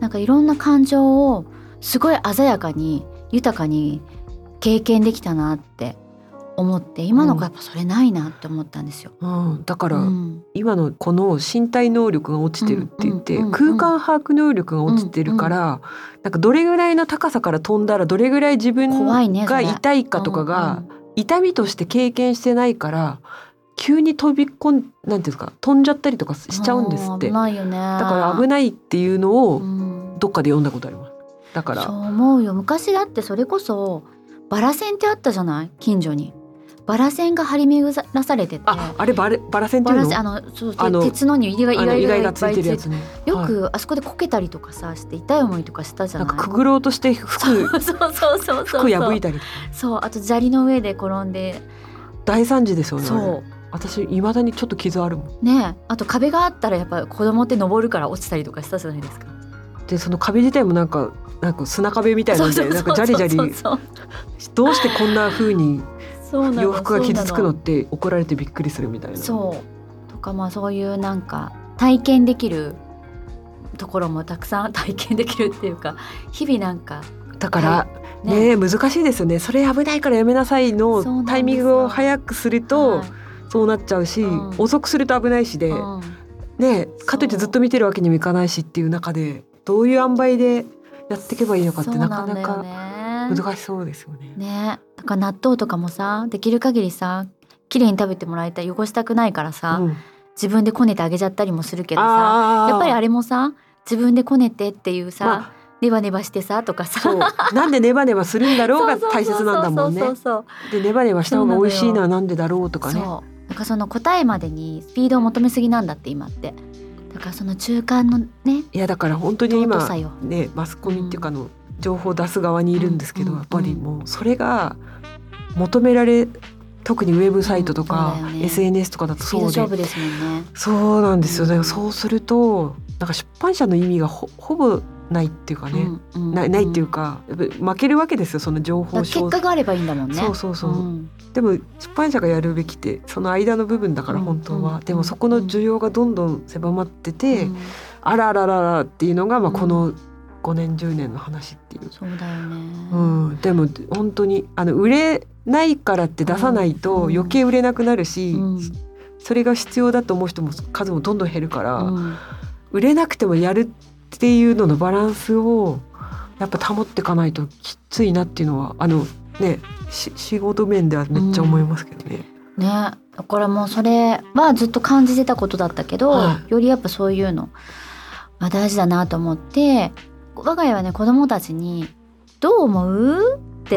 Speaker 2: なんかいろんな感情をすごい鮮やかに豊かに経験できたなって思って今の子やっぱそれないなって思ったんですよ。
Speaker 3: うん、だから、
Speaker 2: うん。
Speaker 3: 今のこの身体能力が落ちてるって言って、
Speaker 2: うんうんうんうん。
Speaker 3: 空間把握能力が落ちてるから、なんかどれぐらいの高さから飛んだらどれぐらい自分が痛いかとかが、痛みとして経験してないから急に飛び込んなんていうんですか飛んじゃったりとかしちゃうんですって。
Speaker 2: 危
Speaker 3: だ
Speaker 2: ないよね。
Speaker 3: から危ないっていうのを
Speaker 2: うん。
Speaker 3: どっかで読んだことあります。だか
Speaker 2: そう
Speaker 3: ら
Speaker 2: 思うよ。昔だってそれこそバラ線ってあったじゃない？近所にバラ線が張り巡らされてて。
Speaker 3: ああれバレバラ線っていうの？
Speaker 2: あのそう
Speaker 3: あの
Speaker 2: 鉄のにイガイ
Speaker 3: あの
Speaker 2: ガイガ
Speaker 3: 意外が
Speaker 2: いっぱいついて
Speaker 3: るやつ。ね。
Speaker 2: よ
Speaker 3: はい。
Speaker 2: くあそこでこけたりとかさして痛い思いとかしたじゃない？
Speaker 3: なんかくぐろうとして服
Speaker 2: そうそうそうそう
Speaker 3: 服破いたり
Speaker 2: そうあと砂利の上で転んで。
Speaker 3: 大惨事ですよね
Speaker 2: そ
Speaker 3: 私未だにちょっと傷あるもん。
Speaker 2: うねあと壁があったらやっぱ子供って登るから落ちたりとかしたじゃないですか。
Speaker 3: でその壁自体もなんかなんか砂壁みたいなんでなんかジャリジャリ。
Speaker 2: そう
Speaker 3: どうしてこんな風に
Speaker 2: そうなの
Speaker 3: 洋服が傷つくのって怒られてびっくりするみたいな。
Speaker 2: そう。とかまあそういうなんか体験できるところもたくさん体験できるっていうか日々なんか
Speaker 3: だから、
Speaker 2: は
Speaker 3: ね難しいですよね。それ危ないからやめなさいのタイミングを早くすると
Speaker 2: はい。
Speaker 3: そうなっちゃうし、
Speaker 2: うん。
Speaker 3: 遅くすると危ないしで、
Speaker 2: うん。
Speaker 3: ねかといってずっと見てるわけにもいかないしっていう中でどういう塩梅でやっていけばいいのかってなかなか
Speaker 2: ね
Speaker 3: 難しそうですよね。
Speaker 2: ね。だから納豆とかもさできる限りさ綺麗に食べてもらいたい汚したくないからさ、
Speaker 3: うん。
Speaker 2: 自分でこねてあげちゃったりもするけどさやっぱりあれもさ自分でこねてっていうさ、
Speaker 3: まあ。
Speaker 2: ネバネバしてさとかさ。
Speaker 3: なんでネバネバするんだろうが大切なんだもんね。でネバネバした方が美味しいのはなんでだろうとかね。
Speaker 2: なんかその答えまでにスピードを求めすぎなんだって今って。だからその中間のね
Speaker 3: いやだから本当に今ねマスコミっていうかあの情報を出す側にいるんですけど、
Speaker 2: うん
Speaker 3: やっぱりもうそれが求められ特にウェブサイトとか、
Speaker 2: うんね。
Speaker 3: SNS とかだとそうで
Speaker 2: ね。
Speaker 3: そうなんですよね、
Speaker 2: うん。
Speaker 3: そうするとなんか出版社の意味がほほぼないっていうかね、
Speaker 2: うんうん
Speaker 3: ないないっていうかやっぱ負けるわけですよその情報商
Speaker 2: 結果があればいいんだもんね。
Speaker 3: そうそうそう、
Speaker 2: ん。
Speaker 3: でも出版社がやるべきってその間の部分だから
Speaker 2: うん
Speaker 3: 本当は、
Speaker 2: うん
Speaker 3: でもそこの需要がどんどん狭まってて、
Speaker 2: うん。
Speaker 3: あららららっていうのが、まあ、
Speaker 2: うん。
Speaker 3: この5年10年の話っていう、
Speaker 2: そうだよね、
Speaker 3: うん。でも本当にあの売れないからって出さないと
Speaker 2: うん。
Speaker 3: 余計売れなくなるし、
Speaker 2: うん。
Speaker 3: それが必要だと思う人も数もどんどん減るから、
Speaker 2: うん。
Speaker 3: 売れなくてもやるっていうののバランスをやっぱ保っていかないときついなっていうのはあのねし仕事面ではめっちゃ思いますけどね。
Speaker 2: ね。だからもうそれはずっと感じてたことだったけど、
Speaker 3: は
Speaker 2: よりやっぱそういうの、まあ、大事だなと思って我が家はね子供たちに「どう思う?」って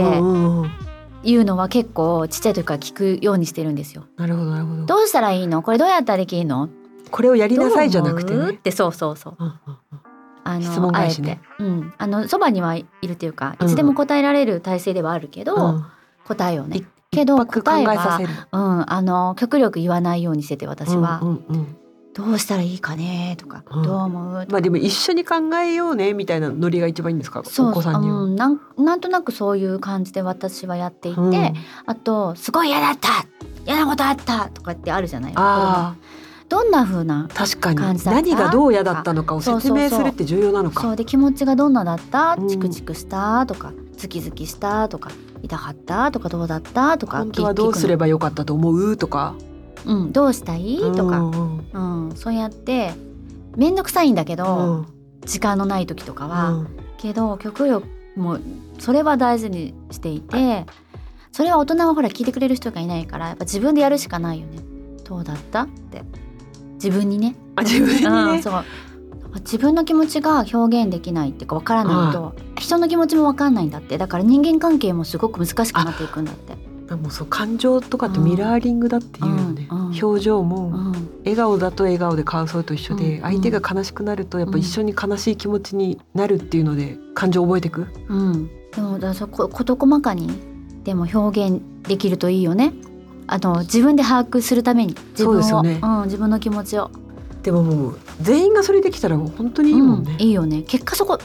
Speaker 2: いうのは結構ちっちゃい時から聞くようにしてるんですよ。
Speaker 3: なるほどなるほど。
Speaker 2: どうしたらいいの？これどうやったらできるの？
Speaker 3: これをやりなさいじゃなくてね。
Speaker 2: ってそうそうそう。
Speaker 3: うんうんうん。
Speaker 2: あのあえ
Speaker 3: て。ね、
Speaker 2: うん、あのそばにはいるっていうか
Speaker 3: うん。
Speaker 2: いつでも答えられる体制ではあるけど、
Speaker 3: うん。
Speaker 2: 答えをね。
Speaker 3: い
Speaker 2: けど答えは。うん、あの極力言わないようにしてて私は、
Speaker 3: うんうんうん
Speaker 2: どうしたらいいかねとか、
Speaker 3: うん。
Speaker 2: どう思う
Speaker 3: まあでも一緒に考えようねみたいなノリが一番いいんですか？
Speaker 2: そう
Speaker 3: お子さんには。
Speaker 2: うん、なんなんとなくそういう感じで私はやっていて、
Speaker 3: うん。
Speaker 2: あと「すごい嫌だった嫌なことあった」とかってあるじゃない？
Speaker 3: あ
Speaker 2: どんな風な
Speaker 3: あ確かに。
Speaker 2: 感じだった？
Speaker 3: 何がどう嫌だったのかを説明するって重要なのか。
Speaker 2: そうで気持ちがどんなだった？
Speaker 3: うん
Speaker 2: チクチクした？とかズキズキした？とか痛かった？とかどうだった？とか
Speaker 3: 本当はどうすれ
Speaker 2: ば、
Speaker 3: ばよかったと思う？とか。
Speaker 2: うん、どうしたい？とか、
Speaker 3: うんうん
Speaker 2: うん、そうやって面倒くさいんだけど、
Speaker 3: うん。
Speaker 2: 時間のない時とかは、
Speaker 3: うん。
Speaker 2: けど極力もうそれは大事にしていてそれは大人はほら聞いてくれる人がいないからやっぱ自分でやるしかないよね。どうだった？って。自分にね。
Speaker 3: あ自分にね。
Speaker 2: うんそう。自分の気持ちが表現できないっていうかわからないと人の気持ちもわかんないんだって。だから人間関係もすごく難しくなっていくんだって、
Speaker 3: もうそう感情とかってミラーリングだっていうよね、表情も
Speaker 2: うん、
Speaker 3: 笑顔だと笑顔で顔そうと一緒で、
Speaker 2: うん
Speaker 3: 相手が悲しくなるとやっぱ一緒に悲しい気持ちになるっていうので感情を覚えていく？
Speaker 2: うん、でもだそこ事細かにでも表現できるといいよね。あの自分で把握するために。自分を。
Speaker 3: そう
Speaker 2: ん、自分の気持ちを。
Speaker 3: でももう全員がそれできたら本当にいいもんね。
Speaker 2: うん、いいよね。結果そこ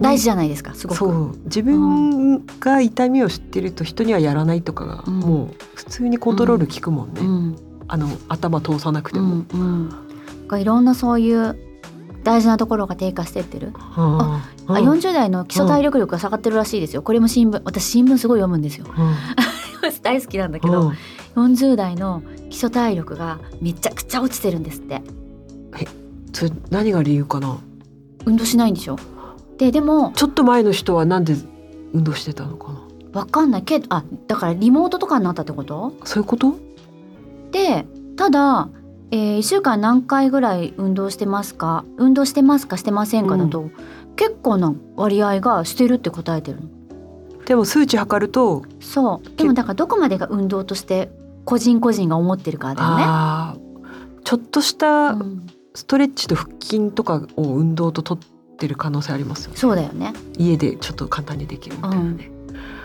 Speaker 2: 大事じゃないですか、すごく。
Speaker 3: そう。自分が痛みを知ってると人にはやらないとかが、
Speaker 2: うん。
Speaker 3: もう普通にコントロール効くもんね、
Speaker 2: うん。
Speaker 3: あの頭通さなくても、
Speaker 2: うんうん、いろんなそういう大事なところが低下してってる、
Speaker 3: あ。
Speaker 2: あ40代の基礎体力力が下がってるらしいですよ。これも新聞私新聞すごい読むんですよ。大好きなんだけど、40代の基礎体力がめちゃくちゃ落ちてるんですって。
Speaker 3: それ何が理由かな？
Speaker 2: 運動しないんでしょ？ででも
Speaker 3: ちょっと前の人はなんで運動してたのかな？
Speaker 2: わかんないけどあだからリモートとかになったってこと？
Speaker 3: そういうこと？
Speaker 2: でただ、え1週間何回ぐらい運動してますか？運動してますか？してませんか？だと、結構な割合がしてるって答えてるの。
Speaker 3: でも数値測ると、
Speaker 2: そう。でもだからどこまでが運動として個人個人が思ってるからだよね。
Speaker 3: ちょっとした
Speaker 2: うん。
Speaker 3: ストレッチと腹筋とかを運動と取ってる可能性ありますよね。
Speaker 2: そうだよね。
Speaker 3: 家でちょっと簡単にできるみたいなね、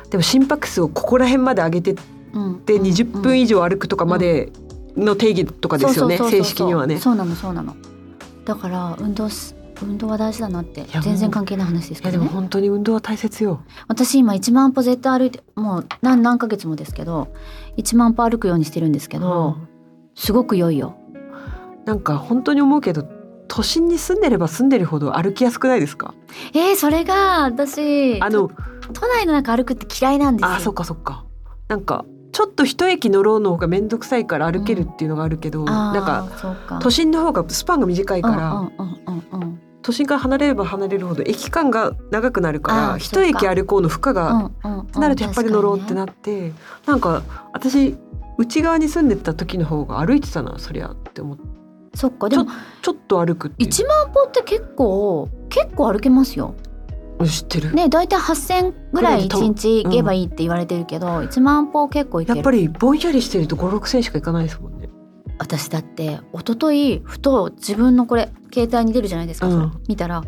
Speaker 3: でも心拍数をここら辺まで上げてって
Speaker 2: うん、
Speaker 3: 20分以上歩くとかまでの定義とかですよね。正式にはね。
Speaker 2: そうなのそうなの。だから運動す運動は大事だなって
Speaker 3: や
Speaker 2: 全然関係ない話です
Speaker 3: いやでも
Speaker 2: けどね。
Speaker 3: 本当に運動は大切よ。
Speaker 2: 私今1万歩絶対歩いてもう何何ヶ月もですけど1万歩歩くようにしてるんですけど、
Speaker 3: うん。
Speaker 2: すごく良いよ。
Speaker 3: なんか本当に思うけど都心に住んでれば住んでるほど歩きやすくないですか？
Speaker 2: えー、それが私
Speaker 3: あの
Speaker 2: 都内の中歩くって嫌いなんですよ。
Speaker 3: あそっかそっか。なんかちょっと一駅乗ろうの方が面倒くさいから歩けるっていうのがあるけど、
Speaker 2: あー
Speaker 3: なんか都心の方がスパンが短いから、
Speaker 2: うんうんうんうんうん。
Speaker 3: 都心から離れれば離れるほど駅間が長くなるか
Speaker 2: あ
Speaker 3: ら
Speaker 2: ー
Speaker 3: 一駅歩こうの負荷が、
Speaker 2: うんうんうん
Speaker 3: なるとやっぱり乗ろうってな
Speaker 2: 確
Speaker 3: って、なんか私内側に住んでた時の方が歩いてたなそりゃって思って
Speaker 2: そっかでも
Speaker 3: ちょっと歩くっていう。
Speaker 2: 1万歩って結構結構歩けますよ。
Speaker 3: 知ってる、
Speaker 2: ね大体8,000ぐらい
Speaker 3: ぐらいで
Speaker 2: 1日行けばいいって言われてるけど、1万歩結構いける。
Speaker 3: やっぱりぼんやりしてると56千しか行かないですもんね。
Speaker 2: 私だって一昨日ふと自分のこれ携帯に出るじゃないですか、
Speaker 3: うん。
Speaker 2: 見たら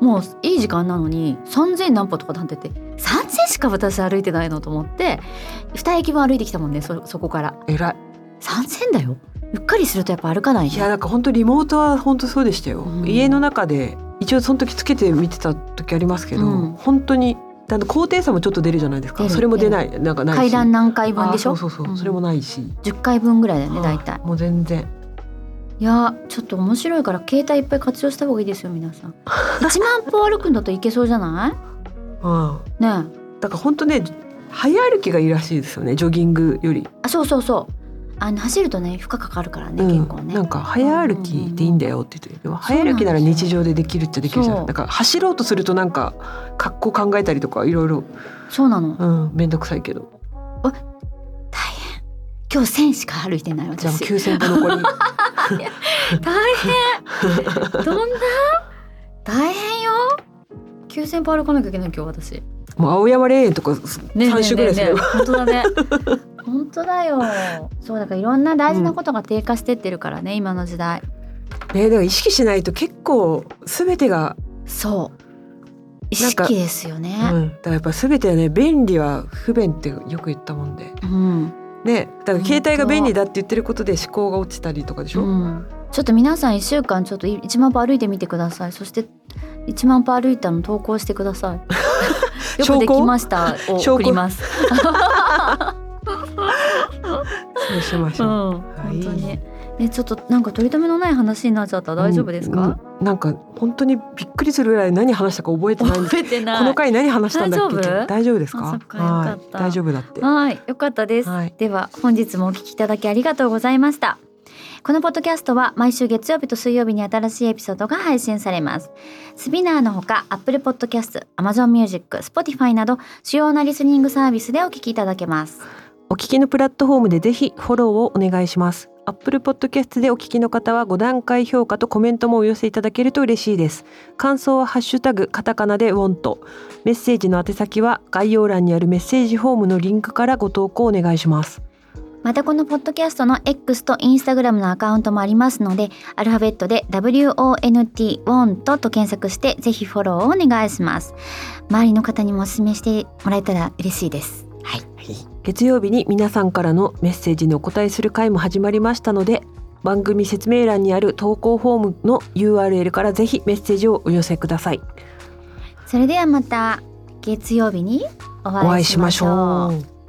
Speaker 2: もういい時間なのに3,000何歩とかなってて3,000しか私歩いてないのと思って2駅分歩いてきたもんねそそこから。
Speaker 3: 偉い。
Speaker 2: 3,000だようっかりするとやっぱ歩かないね
Speaker 3: いやなんか本当リモートは本当そうでしたよ、
Speaker 2: うん。
Speaker 3: 家の中で一応その時つけて見てた時ありますけど、
Speaker 2: うん。
Speaker 3: 本当にあの高低差もちょっと出るじゃないですか。それも出ないなんかないし。
Speaker 2: 階段何回分でしょ？
Speaker 3: そうそうそう、
Speaker 2: うん。
Speaker 3: それもないし。
Speaker 2: 10回分ぐらいだよね大体。
Speaker 3: もう全然。
Speaker 2: いやちょっと面白いから携帯いっぱい活用した方がいいですよ皆さん。1万歩歩くんだといけそうじゃな
Speaker 3: うん
Speaker 2: いねえ。
Speaker 3: だから本当ね早歩きがいいらしいですよねジョギングより、
Speaker 2: あそうそうそうあの走るとね負荷かかるからね、
Speaker 3: うん。
Speaker 2: 結構ね。
Speaker 3: なんか早歩きでいいんだよって言って、早歩きなら日常でできるっちゃできるじゃ
Speaker 2: そう。
Speaker 3: んだから走ろうとするとなんか格好考えたりとかいろいろ。
Speaker 2: そうなの。
Speaker 3: うん。面倒くさいけど。
Speaker 2: 大変。今日1000しか歩いてない
Speaker 3: じゃあ
Speaker 2: 私
Speaker 3: 9,000歩残り。
Speaker 2: 大変。どんな？大変よ。9000歩歩かなきゃいけない今日私。
Speaker 3: もう青山霊園とか
Speaker 2: ねえねえ
Speaker 3: 3週ぐらいするよ、
Speaker 2: ねえねえ本当だね本当だよそうだからいろんな大事なことが低下してってるからね、今の時代
Speaker 3: ねだから意識しないと結構全てが、
Speaker 2: そう意識ですよね
Speaker 3: うん、だからやっぱ全てはね便利は不便ってよく言ったもんで
Speaker 2: うん、
Speaker 3: ねだから携帯が便利だって言ってることで思考が落ちたりとかでしょ、
Speaker 2: うん、ちょっと皆さん1週間ちょっと1万歩歩いてみてくださいそして1万歩歩いたの投稿してくださいよくできましたを送ります
Speaker 3: そうしまし
Speaker 2: う。ん、
Speaker 3: ょう、
Speaker 2: 本当に。えちょっとなんか取り留めのない話になっちゃった大丈夫ですか、
Speaker 3: うんうんなんか本当にびっくりするぐらい何話したか覚えてないんです
Speaker 2: 覚えてない。
Speaker 3: この回何話したんだっけ？
Speaker 2: 大丈夫？
Speaker 3: 大丈夫ですか？大丈夫だって。
Speaker 2: はいよかったです、
Speaker 3: はい。
Speaker 2: では本日もお聞きいただきありがとうございました。このポッドキャストは毎週月曜日と水曜日に新しいエピソードが配信されます。スピナーのほか Apple Podcast、Amazon Music、Spotify など主要なリスニングサービスでお聞きいただけます
Speaker 3: お聞きのプラットフォームでぜひフォローをお願いします。Apple Podcast でお聞きの方は5段階評価とコメントもお寄せいただけると嬉しいです。感想はハッシュタグカタカナでウォント。メッセージの宛先は概要欄にあるメッセージフォームのリンクからご投稿お願いします。
Speaker 2: またこのポッドキャストの X と Instagram のアカウントもありますのでアルファベットで WONT ウォントと検索してぜひフォローをお願いします周りの方にもお勧めしてもらえたら嬉しいですはい
Speaker 3: 月曜日に皆さんからのメッセージにお答えする回も始まりましたので番組説明欄にある投稿フォームの URL からぜひメッセージをお寄せください。
Speaker 2: それではまた月曜日にお
Speaker 3: お
Speaker 2: 会い
Speaker 3: しましょう。